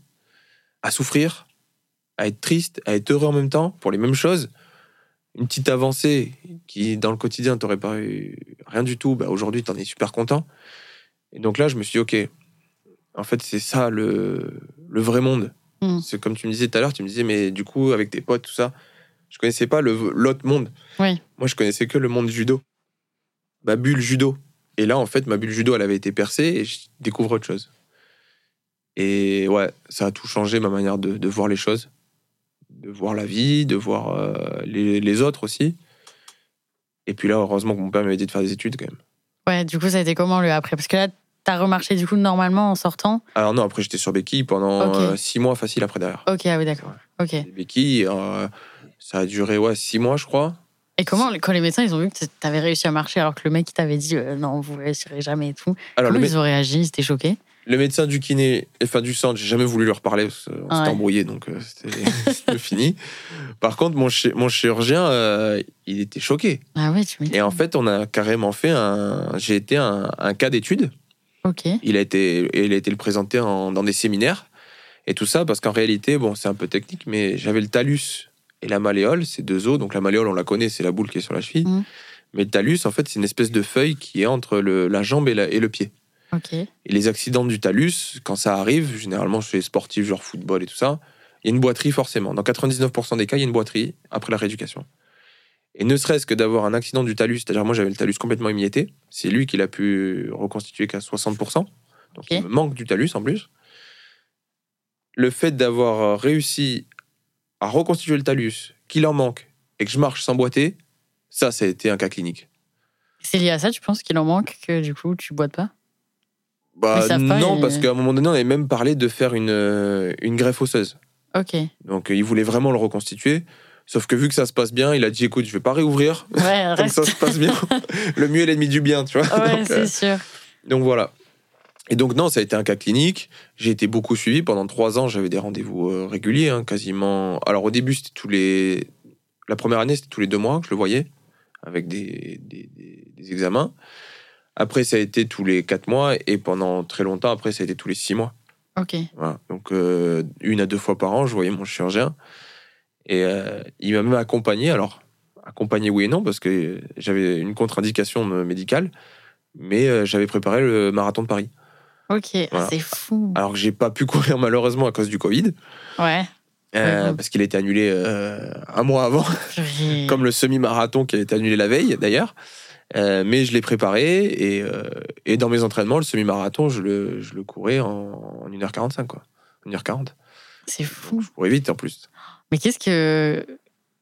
à souffrir, à être triste, à être heureux en même temps, pour les mêmes choses. Une petite avancée qui, dans le quotidien, t'aurait pas eu rien du tout, bah, aujourd'hui, t'en es super content. Et donc là, je me suis dit, ok, en fait, c'est ça le, le vrai monde. Mm. C'est comme tu me disais tout à l'heure, tu me disais, mais du coup, avec tes potes, tout ça, je connaissais pas l'autre monde. Oui. Moi, je connaissais que le monde judo. Ma bulle judo. Et là, en fait, ma bulle judo, elle avait été percée et je découvre autre chose. Et ouais, ça a tout changé ma manière de, de voir les choses, de voir la vie, de voir euh, les, les autres aussi. Et puis là, heureusement que mon père m'avait dit de faire des études quand même. Ouais, du coup, ça a été comment le après? Parce que là, t'as remarché du coup normalement en sortant. Alors non, après j'étais sur béquille pendant euh, six mois facile après derrière. Ok, ah oui, d'accord. Ok. Les béquilles, euh, ça a duré ouais, six mois, je crois. Et comment, quand les médecins ils ont vu que t'avais réussi à marcher alors que le mec il t'avait dit euh, non, vous réussirez jamais et tout Alors Comment ils ont réagi? Ils étaient choqués? Le médecin du kiné, enfin du centre, j'ai jamais voulu lui reparler parce qu'on Ah s'était ouais. embrouillé, donc euh, c'était fini. Par contre, mon, chi- mon chirurgien, euh, il était choqué. Ah ouais, tu. Et en fait, on a carrément fait un. J'ai été un, un cas d'étude. Il a été, il a été le présenter en- dans des séminaires et tout ça parce qu'en réalité, bon, c'est un peu technique, mais j'avais le talus et la malléole, c'est deux os. Donc la malléole, on la connaît, c'est la boule qui est sur la cheville. Mhm. Mais le talus, en fait, c'est une espèce de feuille qui est entre le- la jambe et, la- et le pied. Et les accidents du talus, quand ça arrive, généralement chez les sportifs, genre football et tout ça, il y a une boiterie forcément. Dans 99% des cas, il y a une boiterie après la rééducation. Et ne serait-ce que d'avoir un accident du talus, c'est-à-dire moi j'avais le talus complètement émietté, c'est lui qui l'a pu reconstituer qu'à 60%. Donc il me manque du talus en plus. Le fait d'avoir réussi à reconstituer le talus, qu'il en manque, et que je marche sans boiter, ça, ça a été un cas clinique. C'est lié à ça, tu penses qu'il en manque, que du coup, tu boites pas? Bah, pas, non, et- parce qu'à un moment donné, on avait même parlé de faire une, euh, une greffe osseuse. Ok. Donc, euh, il voulait vraiment le reconstituer. Sauf que vu que ça se passe bien, il a dit écoute, je vais pas réouvrir. Ouais, reste. ça se passe bien. le mieux est l'ennemi du bien, tu vois. Ouais, donc, euh, c'est sûr. donc voilà. Et donc, non, ça a été un cas clinique. J'ai été beaucoup suivi. Pendant trois ans, j'avais des rendez-vous euh, réguliers, hein, quasiment. Alors, au début, c'était tous les. La première année, c'était tous les deux mois que je le voyais, avec des, des, des- des examens. Après, ça a été tous les quatre mois. Et pendant très longtemps, après, ça a été tous les six mois. Ok. Voilà. Donc, euh, une à deux fois par an, je voyais mon chirurgien. Et euh, il m'a même accompagné. Alors, accompagné oui et non, parce que j'avais une contre-indication médicale. Mais euh, j'avais préparé le marathon de Paris. Ok. Ah, Voilà. C'est fou. Alors que j'ai pas pu courir malheureusement à cause du Covid, Ouais. euh, parce qu'il a été annulé euh, un mois avant, comme le semi-marathon qui a été annulé la veille d'ailleurs. Euh, mais je l'ai préparé et, et dans mes entraînements, le semi-marathon, je le, je le courais en, en 1h45, quoi. 1h40. C'est fou. Je courais vite en plus. Mais qu'est-ce que.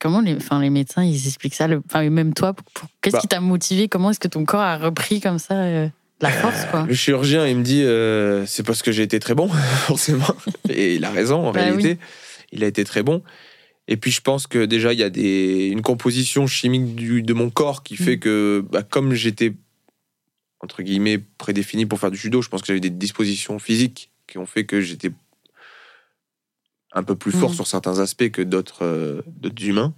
Comment les, enfin, les médecins, ils expliquent ça le, enfin, Même toi, pour- pour- qu'est-ce Bah. qui t'a motivé? Comment est-ce que ton corps a repris comme ça euh, la force, quoi? Le chirurgien, il me dit euh, c'est parce que j'ai été très bon, forcément. Et il a raison, en Bah réalité. Il a été très bon. Et puis je pense que déjà, il y a des, une composition chimique du- de mon corps qui fait Mm. que, bah, comme j'étais, entre guillemets, prédéfini pour faire du judo, je pense que j'avais des dispositions physiques qui ont fait que j'étais un peu plus fort Mm. sur certains aspects que d'autres euh, d'autres humains.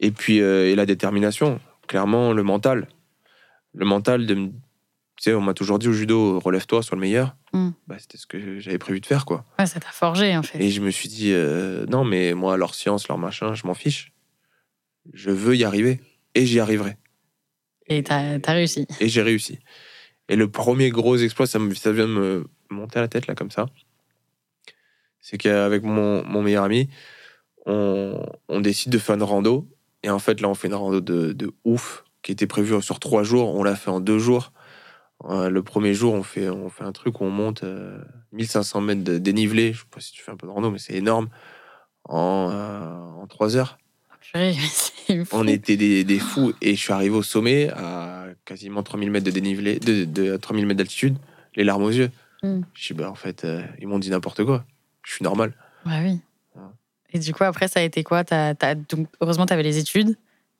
Et puis, euh, et la détermination, clairement, le mental. Le mental de tu sais, on m'a toujours dit au judo, relève-toi, sois le meilleur. Mm. Bah, c'était ce que j'avais prévu de faire, quoi. Ouais, ça t'a forgé, en fait. Et je me suis dit, euh, non, mais moi, leur science, leur machin, je m'en fiche. Je veux y arriver. Et j'y arriverai. Et t'as t'as réussi. Et j'ai réussi. Et le premier gros exploit, ça, me, ça vient de me monter à la tête, là, comme ça. C'est qu'avec mon, mon meilleur ami, on, on décide de faire une rando. Et en fait, là, on fait une rando de, de ouf, qui était prévue sur trois jours. On l'a fait en deux jours. Euh, le premier jour, on fait, on fait un truc où on monte euh, 1500 mètres de dénivelé. Je sais pas si tu fais un peu de rando, mais c'est énorme. En, euh, en trois heures. Fou. On était des, des fous et je suis arrivé au sommet à quasiment 3000 mètres de dénivelé, de, de 3000 mètres d'altitude, les larmes aux yeux. Mm. Je suis bah en fait, euh, ils m'ont dit n'importe quoi. Je suis normal. Ouais, oui. Ouais. Et du coup, après, ça a été quoi? T'as- t'as- donc, Heureusement, t'avais les études.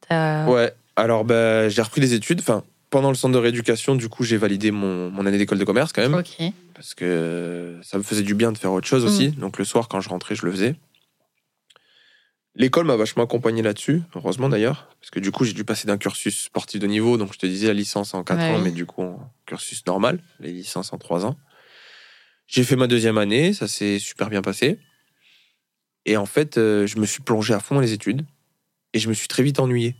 T'as- Ouais, alors bah, j'ai repris les études. Enfin, pendant le centre de rééducation, du coup, j'ai validé mon, mon année d'école de commerce quand même. Ok. Parce que ça me faisait du bien de faire autre chose aussi. Donc le soir, quand je rentrais, je le faisais. L'école m'a vachement accompagné là-dessus, heureusement d'ailleurs. Parce que du coup, j'ai dû passer d'un cursus sportif de niveau. Donc je te disais la licence en 4 Ouais. ans, mais du coup, cursus normal, les licences en 3 ans. J'ai fait ma deuxième année, ça s'est super bien passé. Et en fait, euh, je me suis plongé à fond dans les études. Et je me suis très vite ennuyé.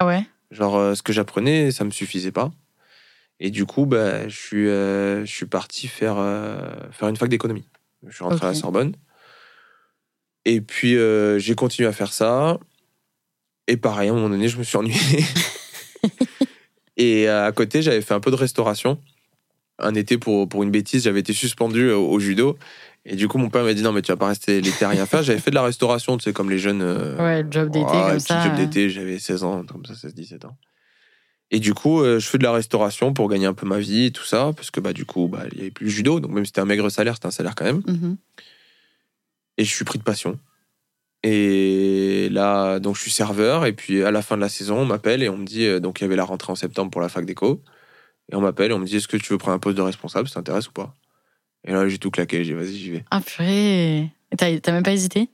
Ah ouais? Genre, euh, ce que j'apprenais, ça me suffisait pas. Et du coup, bah, je, suis, euh, je suis parti faire, faire une fac d'économie. Je suis rentré à la. Sorbonne. Et puis, j'ai continué à faire ça. Et pareil, à un moment donné, je me suis ennuyé. et à côté, j'avais fait un peu de restauration. Un été, pour, pour une bêtise, j'avais été suspendu au, au judo. Et du coup, mon père m'a dit non, mais tu vas pas rester l'été à rien faire. J'avais fait de la restauration, tu sais, comme les jeunes. euh, Ouais, le job d'été Ouais, comme petit ça. job euh. d'été, j'avais 16 ans, comme ça, 16-17 ans. Et du coup, euh, je fais de la restauration pour gagner un peu ma vie et tout ça, parce que bah, du coup, bah, il n'y avait plus le judo, donc même si c'était un maigre salaire, c'était un salaire quand même. Mhm. Et je suis pris de passion. Et là, donc je suis serveur, et puis à la fin de la saison, on m'appelle et on me dit, euh, donc il y avait la rentrée en septembre pour la fac d'éco, et on m'appelle et on me dit, est-ce que tu veux prendre un poste de responsable, ça t'intéresse ou pas? Et là, j'ai tout claqué, j'ai dit, vas-y, j'y vais. Ah purée. Et T'as t'as même pas hésité?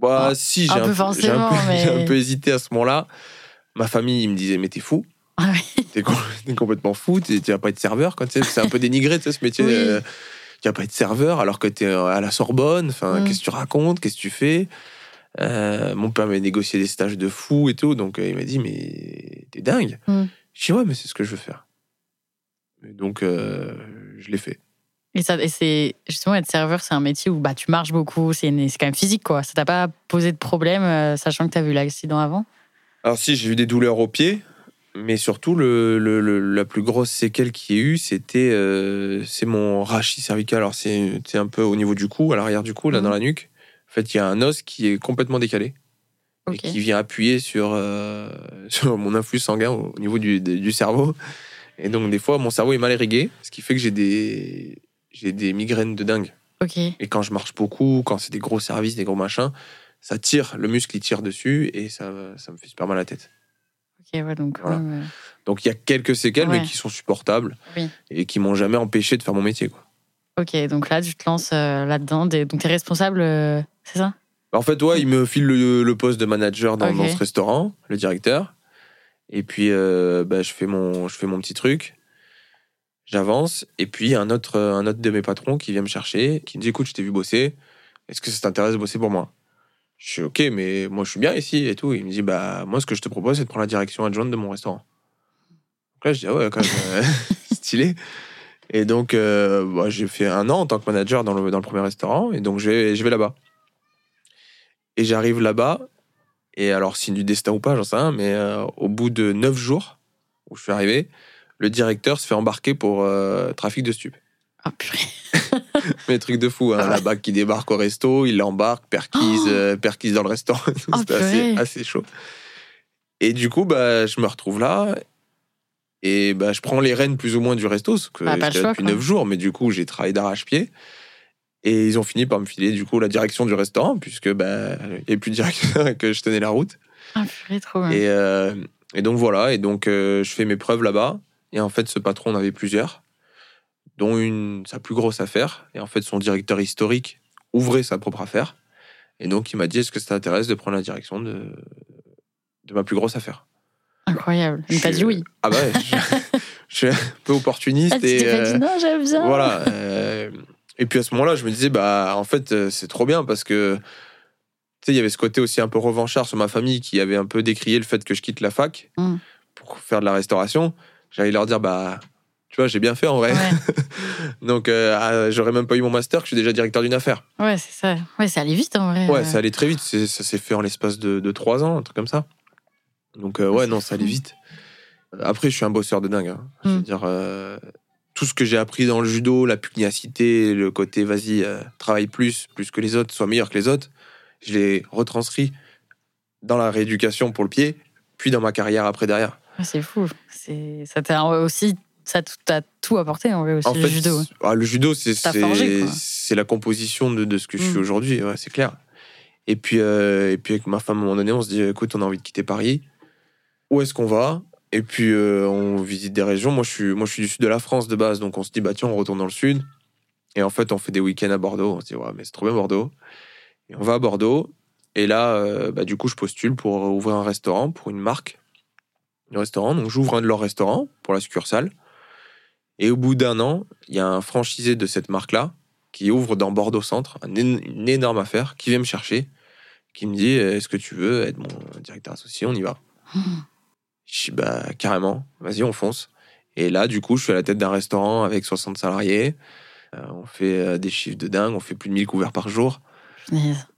Bah, Ah, si, j'ai un, peu- j'ai un forcément, peu, mais- j'ai un peu hésité à ce moment-là. Ma famille, ils me disait, mais t'es fou. Ah oui. T'es com- t'es complètement fou, t'es- tu vas pas être serveur, sais, C'est un peu dénigré, tu sais, ce métier. Oui. euh, tu vas pas être serveur alors que t'es à la Sorbonne. Enfin, Mm. qu'est-ce que tu racontes Qu'est-ce que tu fais? Euh, Mon père m'a négocié des stages de fou et tout, donc euh, il m'a dit, mais t'es dingue. Mm. Je dis, ouais, mais c'est ce que je veux faire. Et donc, euh, je l'ai fait. Et, ça, et c'est justement être serveur, c'est un métier où bah, tu marches beaucoup, c'est une- c'est quand même physique quoi. Ça t'a pas posé de problème, euh, sachant que t'as vu l'accident avant? Alors si, j'ai eu des douleurs aux pieds, mais surtout le, le- le- la plus grosse séquelle qu'il y ait eu, c'était euh, c'est mon rachis cervical. Alors c'est c'est un peu au niveau du cou, à l'arrière du cou, là Mhm. dans la nuque. En fait, il y a un os qui est complètement décalé et qui vient appuyer sur, euh, sur mon influx sanguin au, au niveau du, du- du cerveau. Et donc des fois, mon cerveau est mal irrigué, ce qui fait que j'ai des j'ai des migraines de dingue. Ok. Et quand je marche beaucoup, quand c'est des gros services, des gros machins, ça tire, le muscle il tire dessus et ça, ça me fait super mal à la tête. Ok, ouais, donc. Voilà. ouais, ouais. Donc il y a quelques séquelles, mais qui sont supportables Oui. et qui m'ont jamais empêché de faire mon métier. Quoi. Ok, donc là, tu te lances euh, là-dedans. des- Donc, t'es responsable, euh, c'est ça? En fait, ouais, il me file le, le poste de manager dans ce restaurant, le directeur. Et puis, euh, bah, je, fais mon, je fais mon petit truc. J'avance. Et puis, un autre, un autre de mes patrons qui vient me chercher, qui me dit Écoute, je t'ai vu bosser. Est-ce que ça t'intéresse de bosser pour moi? Je suis OK, mais moi, je suis bien ici et tout. Il me dit Bah, moi, ce que je te propose, c'est de prendre la direction adjointe de mon restaurant. Donc là, je dis Ah ouais, quand même, euh, stylé. Et donc, euh, bah, j'ai fait un an en tant que manager dans le, dans le premier restaurant. Et donc, je vais, je vais là-bas. Et j'arrive là-bas. Et alors, signe du destin ou pas, j'en sais rien. Mais euh, au bout de neuf jours où je suis arrivé, le directeur se fait embarquer pour euh, trafic de stupes. Ah, purée. Mais truc de fou, hein, Ah ouais. la bague qui débarque au resto, il l'embarque, perquise, Oh euh, perquise dans le restaurant. Oh, C'était assez, chaud. Et du coup, bah, je me retrouve là. Et bah, je prends les rênes plus ou moins du resto, parce que Bah, j'étais depuis quoi. neuf jours, mais du coup, j'ai travaillé d'arrache-pied. Et ils ont fini par me filer du coup la direction du restaurant, puisque bah, il n'y avait plus de directeur et que je tenais la route. Ah, purée, trop bien. Et, euh, et donc voilà, et donc euh, je fais mes preuves là-bas. Et en fait, ce patron en avait plusieurs, dont une sa plus grosse affaire. Et en fait, son directeur historique ouvrait sa propre affaire. Et donc, il m'a dit Est-ce que ça t'intéresse de prendre la direction de, de ma plus grosse affaire? Incroyable. Il t'a dit oui. Ah bah je, je suis un peu opportuniste. Ah, et, euh, dit non, j'aime bien. voilà. euh, et puis à ce moment-là, je me disais, bah, en fait, euh, c'est trop bien parce que, tu sais, il y avait ce côté aussi un peu revanchard sur ma famille qui avait un peu décrié le fait que je quitte la fac Mm. pour faire de la restauration. J'allais leur dire, bah, tu vois, j'ai bien fait en vrai. Ouais, Donc, euh, ah, j'aurais même pas eu mon master que je suis déjà directeur d'une affaire. ouais c'est ça. Ouais, ça allait vite en vrai. Ouais, Euh, ça allait très vite. Ça s'est fait en l'espace de, de trois ans, un truc comme ça. Donc, euh, ouais, non, ça allait vite. Après, je suis un bosseur de dingue. hein. Je veux Mm. dire, euh, tout ce que j'ai appris dans le judo, la pugnacité, le côté, vas-y, euh, travaille plus, plus que les autres, sois meilleur que les autres, je l'ai retranscrit dans la rééducation pour le pied, puis dans ma carrière après derrière. ouais, C'est fou. Ça t'a aussi. Ça t'a tout apporté en vrai aussi, En le fait, judo. ah, le judo, forgé, c'est- la composition de, de ce que je suis Mm. aujourd'hui, ouais, c'est clair. Et puis, euh, et puis avec ma femme, à un moment donné, on se dit, écoute, on a envie de quitter Paris. Où est-ce qu'on va? Et puis, euh, on visite des régions. Moi je, suis, moi, je suis du sud de la France de base, donc on se dit, bah tiens, on retourne dans le sud. Et en fait, on fait des week-ends à Bordeaux. On se dit, ouais, mais c'est trop bien Bordeaux. Et on va à Bordeaux. Et là, euh, bah, du coup, je postule pour ouvrir un restaurant, pour une marque de restaurant. Donc, j'ouvre un de leurs restaurants pour la succursale. Et au bout d'un an, il y a un franchisé de cette marque-là qui ouvre dans Bordeaux Centre, une énorme affaire, qui vient me chercher, qui me dit Est-ce que tu veux être mon directeur associé? On y va. Je dis Bah, carrément, vas-y, on fonce. Et là, du coup, je suis à la tête d'un restaurant avec 60 salariés. Euh, on fait euh, des chiffres de dingue, on fait plus de 1000 couverts par jour.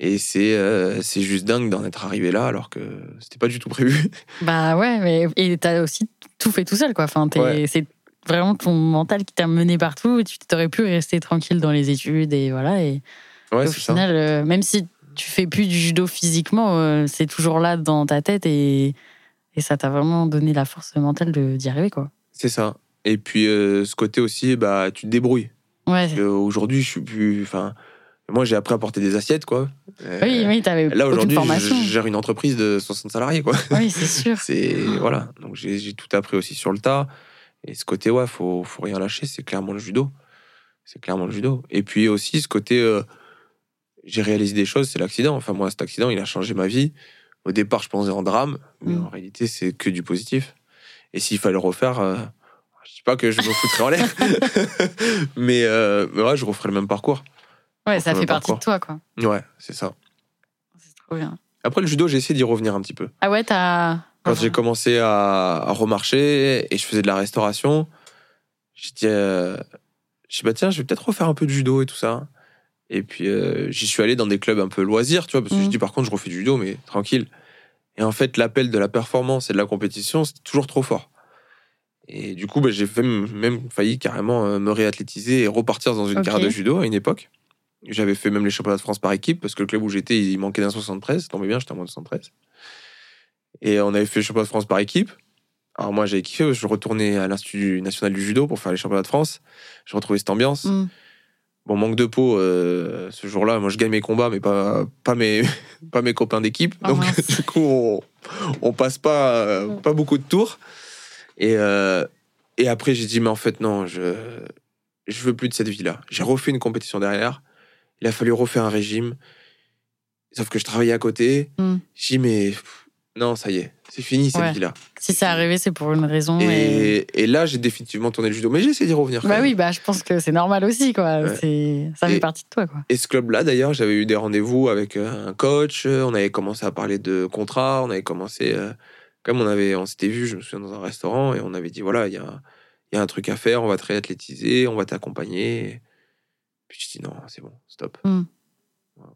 Et c'est euh, c'est juste dingue d'en être arrivé là alors que c'était pas du tout prévu. Bah ouais, mais et t'as aussi tout fait tout seul quoi. Enfin, t'es- Ouais. c'est vraiment ton mental qui t'a mené partout. Et tu t'aurais pu rester tranquille dans les études et voilà. Et Ouais, au c'est ça. final, euh, même si tu fais plus du judo physiquement, euh, c'est toujours là dans ta tête et, et ça t'a vraiment donné la force mentale de- d'y arriver quoi. C'est ça. Et puis, euh, ce côté aussi, bah, tu te débrouilles. Ouais. Aujourd'hui, je suis plus. Enfin, moi, j'ai appris à porter des assiettes, quoi. Euh, Oui, oui, t'avais Là, aujourd'hui, je gère une entreprise de 60 salariés, quoi. Oui, c'est sûr. C'est. Voilà. Donc, j'ai j'ai tout appris aussi sur le tas. Et ce côté, ouais, faut, faut rien lâcher, c'est clairement le judo. C'est clairement le judo. Et puis aussi, ce côté. euh, j'ai réalisé des choses, c'est l'accident. Enfin, moi, cet accident, il a changé ma vie. Au départ, je pensais en drame, mais Mm. en réalité, c'est que du positif. Et s'il fallait le refaire, euh, je dis pas que je me foutrais en l'air, mais, euh, mais ouais, je referais le même parcours. Ouais, ça fait partie de toi, quoi. Ouais, c'est ça. C'est trop bien. Après le judo, j'ai essayé d'y revenir un petit peu. Ah ouais, t'as. Quand j'ai commencé à, à remarcher et je faisais de la restauration, j'ai dit, euh, je dis, bah tiens, je vais peut-être refaire un peu de judo et tout ça. Et puis euh, j'y suis allé dans des clubs un peu loisirs, tu vois, parce que je dis par contre, je refais du judo, mais tranquille. Et en fait, l'appel de la performance et de la compétition, c'était toujours trop fort. Et du coup, bah, j'ai même failli carrément euh, me réathlétiser et repartir dans une Ok. carrière de judo à une époque. J'avais fait même les championnats de France par équipe parce que le club où j'étais, il manquait d'un 73. Ça tombait bien, j'étais en moins de 73. Et on avait fait le championnat de France par équipe. Alors moi, j'avais kiffé. parce que Je retournais à l'Institut national du judo pour faire les championnats de France. Je retrouvais cette ambiance. Mm. Bon, manque de peau euh, ce jour-là. Moi, je gagne mes combats, mais pas, pas, mes, pas mes copains d'équipe. Oh Donc, mince. du coup, on, on passe pas, euh, pas beaucoup de tours. Et, euh, et après, j'ai dit, mais en fait, non, je, je veux plus de cette vie-là. J'ai refait une compétition derrière. Il a fallu refaire un régime. Sauf que je travaillais à côté. Mm. J'ai dit, mais non, ça y est, c'est fini cette Ouais. vie-là. Si c'est arrivé, c'est pour une raison. Et... Et, et là, j'ai définitivement tourné le judo. Mais j'ai essayé d'y revenir. quand Bah même. oui, bah je pense que c'est normal aussi, quoi. Ouais. Ça fait Et- partie de toi, quoi. Et ce club-là, d'ailleurs, j'avais eu des rendez-vous avec euh, un coach. euh, On avait commencé à parler de contrat. On avait commencé, euh, comme on avait, on s'était vu, je me souviens, dans un restaurant, et on avait dit voilà, il y a, y a un truc à faire. On va te réathlétiser, on va t'accompagner. Puis je dis non, c'est bon, stop. Mm. Voilà.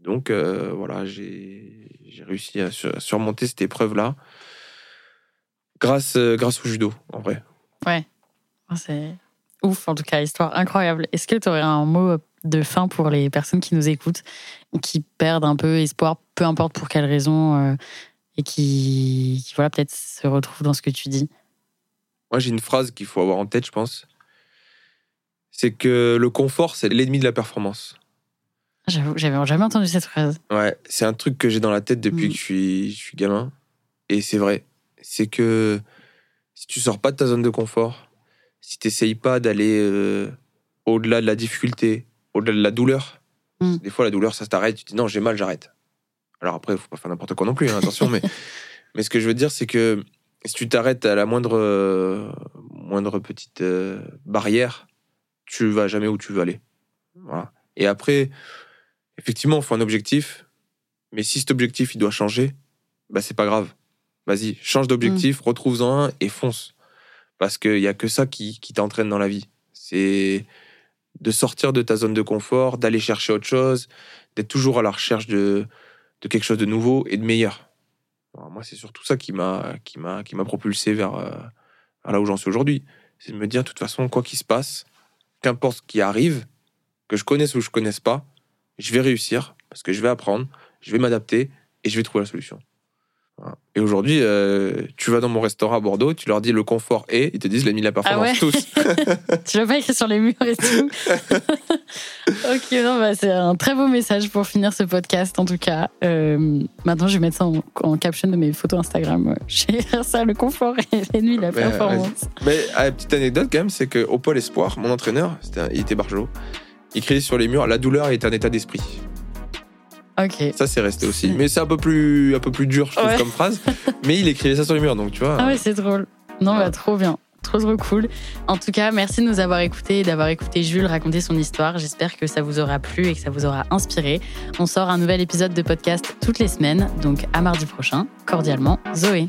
Donc euh, voilà, j'ai j'ai réussi à sur- surmonter cette épreuve-là grâce, euh, grâce au judo, en vrai. Oh, C'est ouf, en tout cas, histoire incroyable. Est-ce que tu aurais un mot de fin pour les personnes qui nous écoutent, qui perdent un peu espoir, peu importe pour quelle raison, euh, et qui, qui, voilà, peut-être se retrouvent dans ce que tu dis? Moi, j'ai une phrase qu'il faut avoir en tête, je pense. C'est que le confort, c'est l'ennemi de la performance. J'avoue, j'avais jamais entendu cette phrase. Ouais, c'est un truc que j'ai dans la tête depuis Mm. que je suis, je suis gamin. Et c'est vrai. C'est que si tu sors pas de ta zone de confort, si tu n'essayes pas d'aller euh, au-delà de la difficulté, au-delà de la douleur, Mm. des fois la douleur, ça t'arrête, tu te dis non, j'ai mal, j'arrête. Alors après, il faut pas faire n'importe quoi non plus, hein, attention, mais, mais ce que je veux dire, c'est que si tu t'arrêtes à la moindre, euh, moindre petite euh, barrière, tu vas jamais où tu veux aller. Voilà. Et après, effectivement, il faut un objectif, mais si cet objectif il doit changer, bah c'est pas grave. Vas-y, change d'objectif, retrouve-en un et fonce. Parce qu'il y a que ça qui, qui t'entraîne dans la vie. C'est de sortir de ta zone de confort, d'aller chercher autre chose, d'être toujours à la recherche de, de quelque chose de nouveau et de meilleur. Alors moi, c'est surtout ça qui m'a qui m'a qui m'a propulsé vers, euh, vers là où j'en suis aujourd'hui. C'est de me dire, de toute façon, quoi qu'il se passe, qu'importe ce qui arrive, que je connaisse ou je connaisse pas, je vais réussir parce que je vais apprendre, je vais m'adapter et je vais trouver la solution. Voilà. Et aujourd'hui, euh, tu vas dans mon restaurant à Bordeaux, tu leur dis le confort est, ils te disent l'ennemi de la performance, Ah ouais tous. Tu l'as pas écrit sur les murs et tout Ok, non, bah, c'est un très beau message pour finir ce podcast, en tout cas. Euh, maintenant, je vais mettre ça en, en caption de mes photos Instagram. Je vais faire ça, le confort et l'ennemi de la performance. Mais ah, petite anecdote quand même, c'est qu'au Pôle Espoir, mon entraîneur, c'était un- il était Barjot, il criait sur les murs La douleur est un état d'esprit. Ok. Ça, c'est resté aussi. Mais c'est un peu plus, un peu plus dur, je trouve, Ouais. comme phrase. Mais il écrivait ça sur les murs, donc tu vois. Ah ouais, c'est drôle. Non, Ouais. bah, trop bien. Trop, trop cool. En tout cas, merci de nous avoir écoutés et d'avoir écouté Jules raconter son histoire. J'espère que ça vous aura plu et que ça vous aura inspiré. On sort un nouvel épisode de podcast toutes les semaines, donc à mardi prochain. Cordialement, Zoé.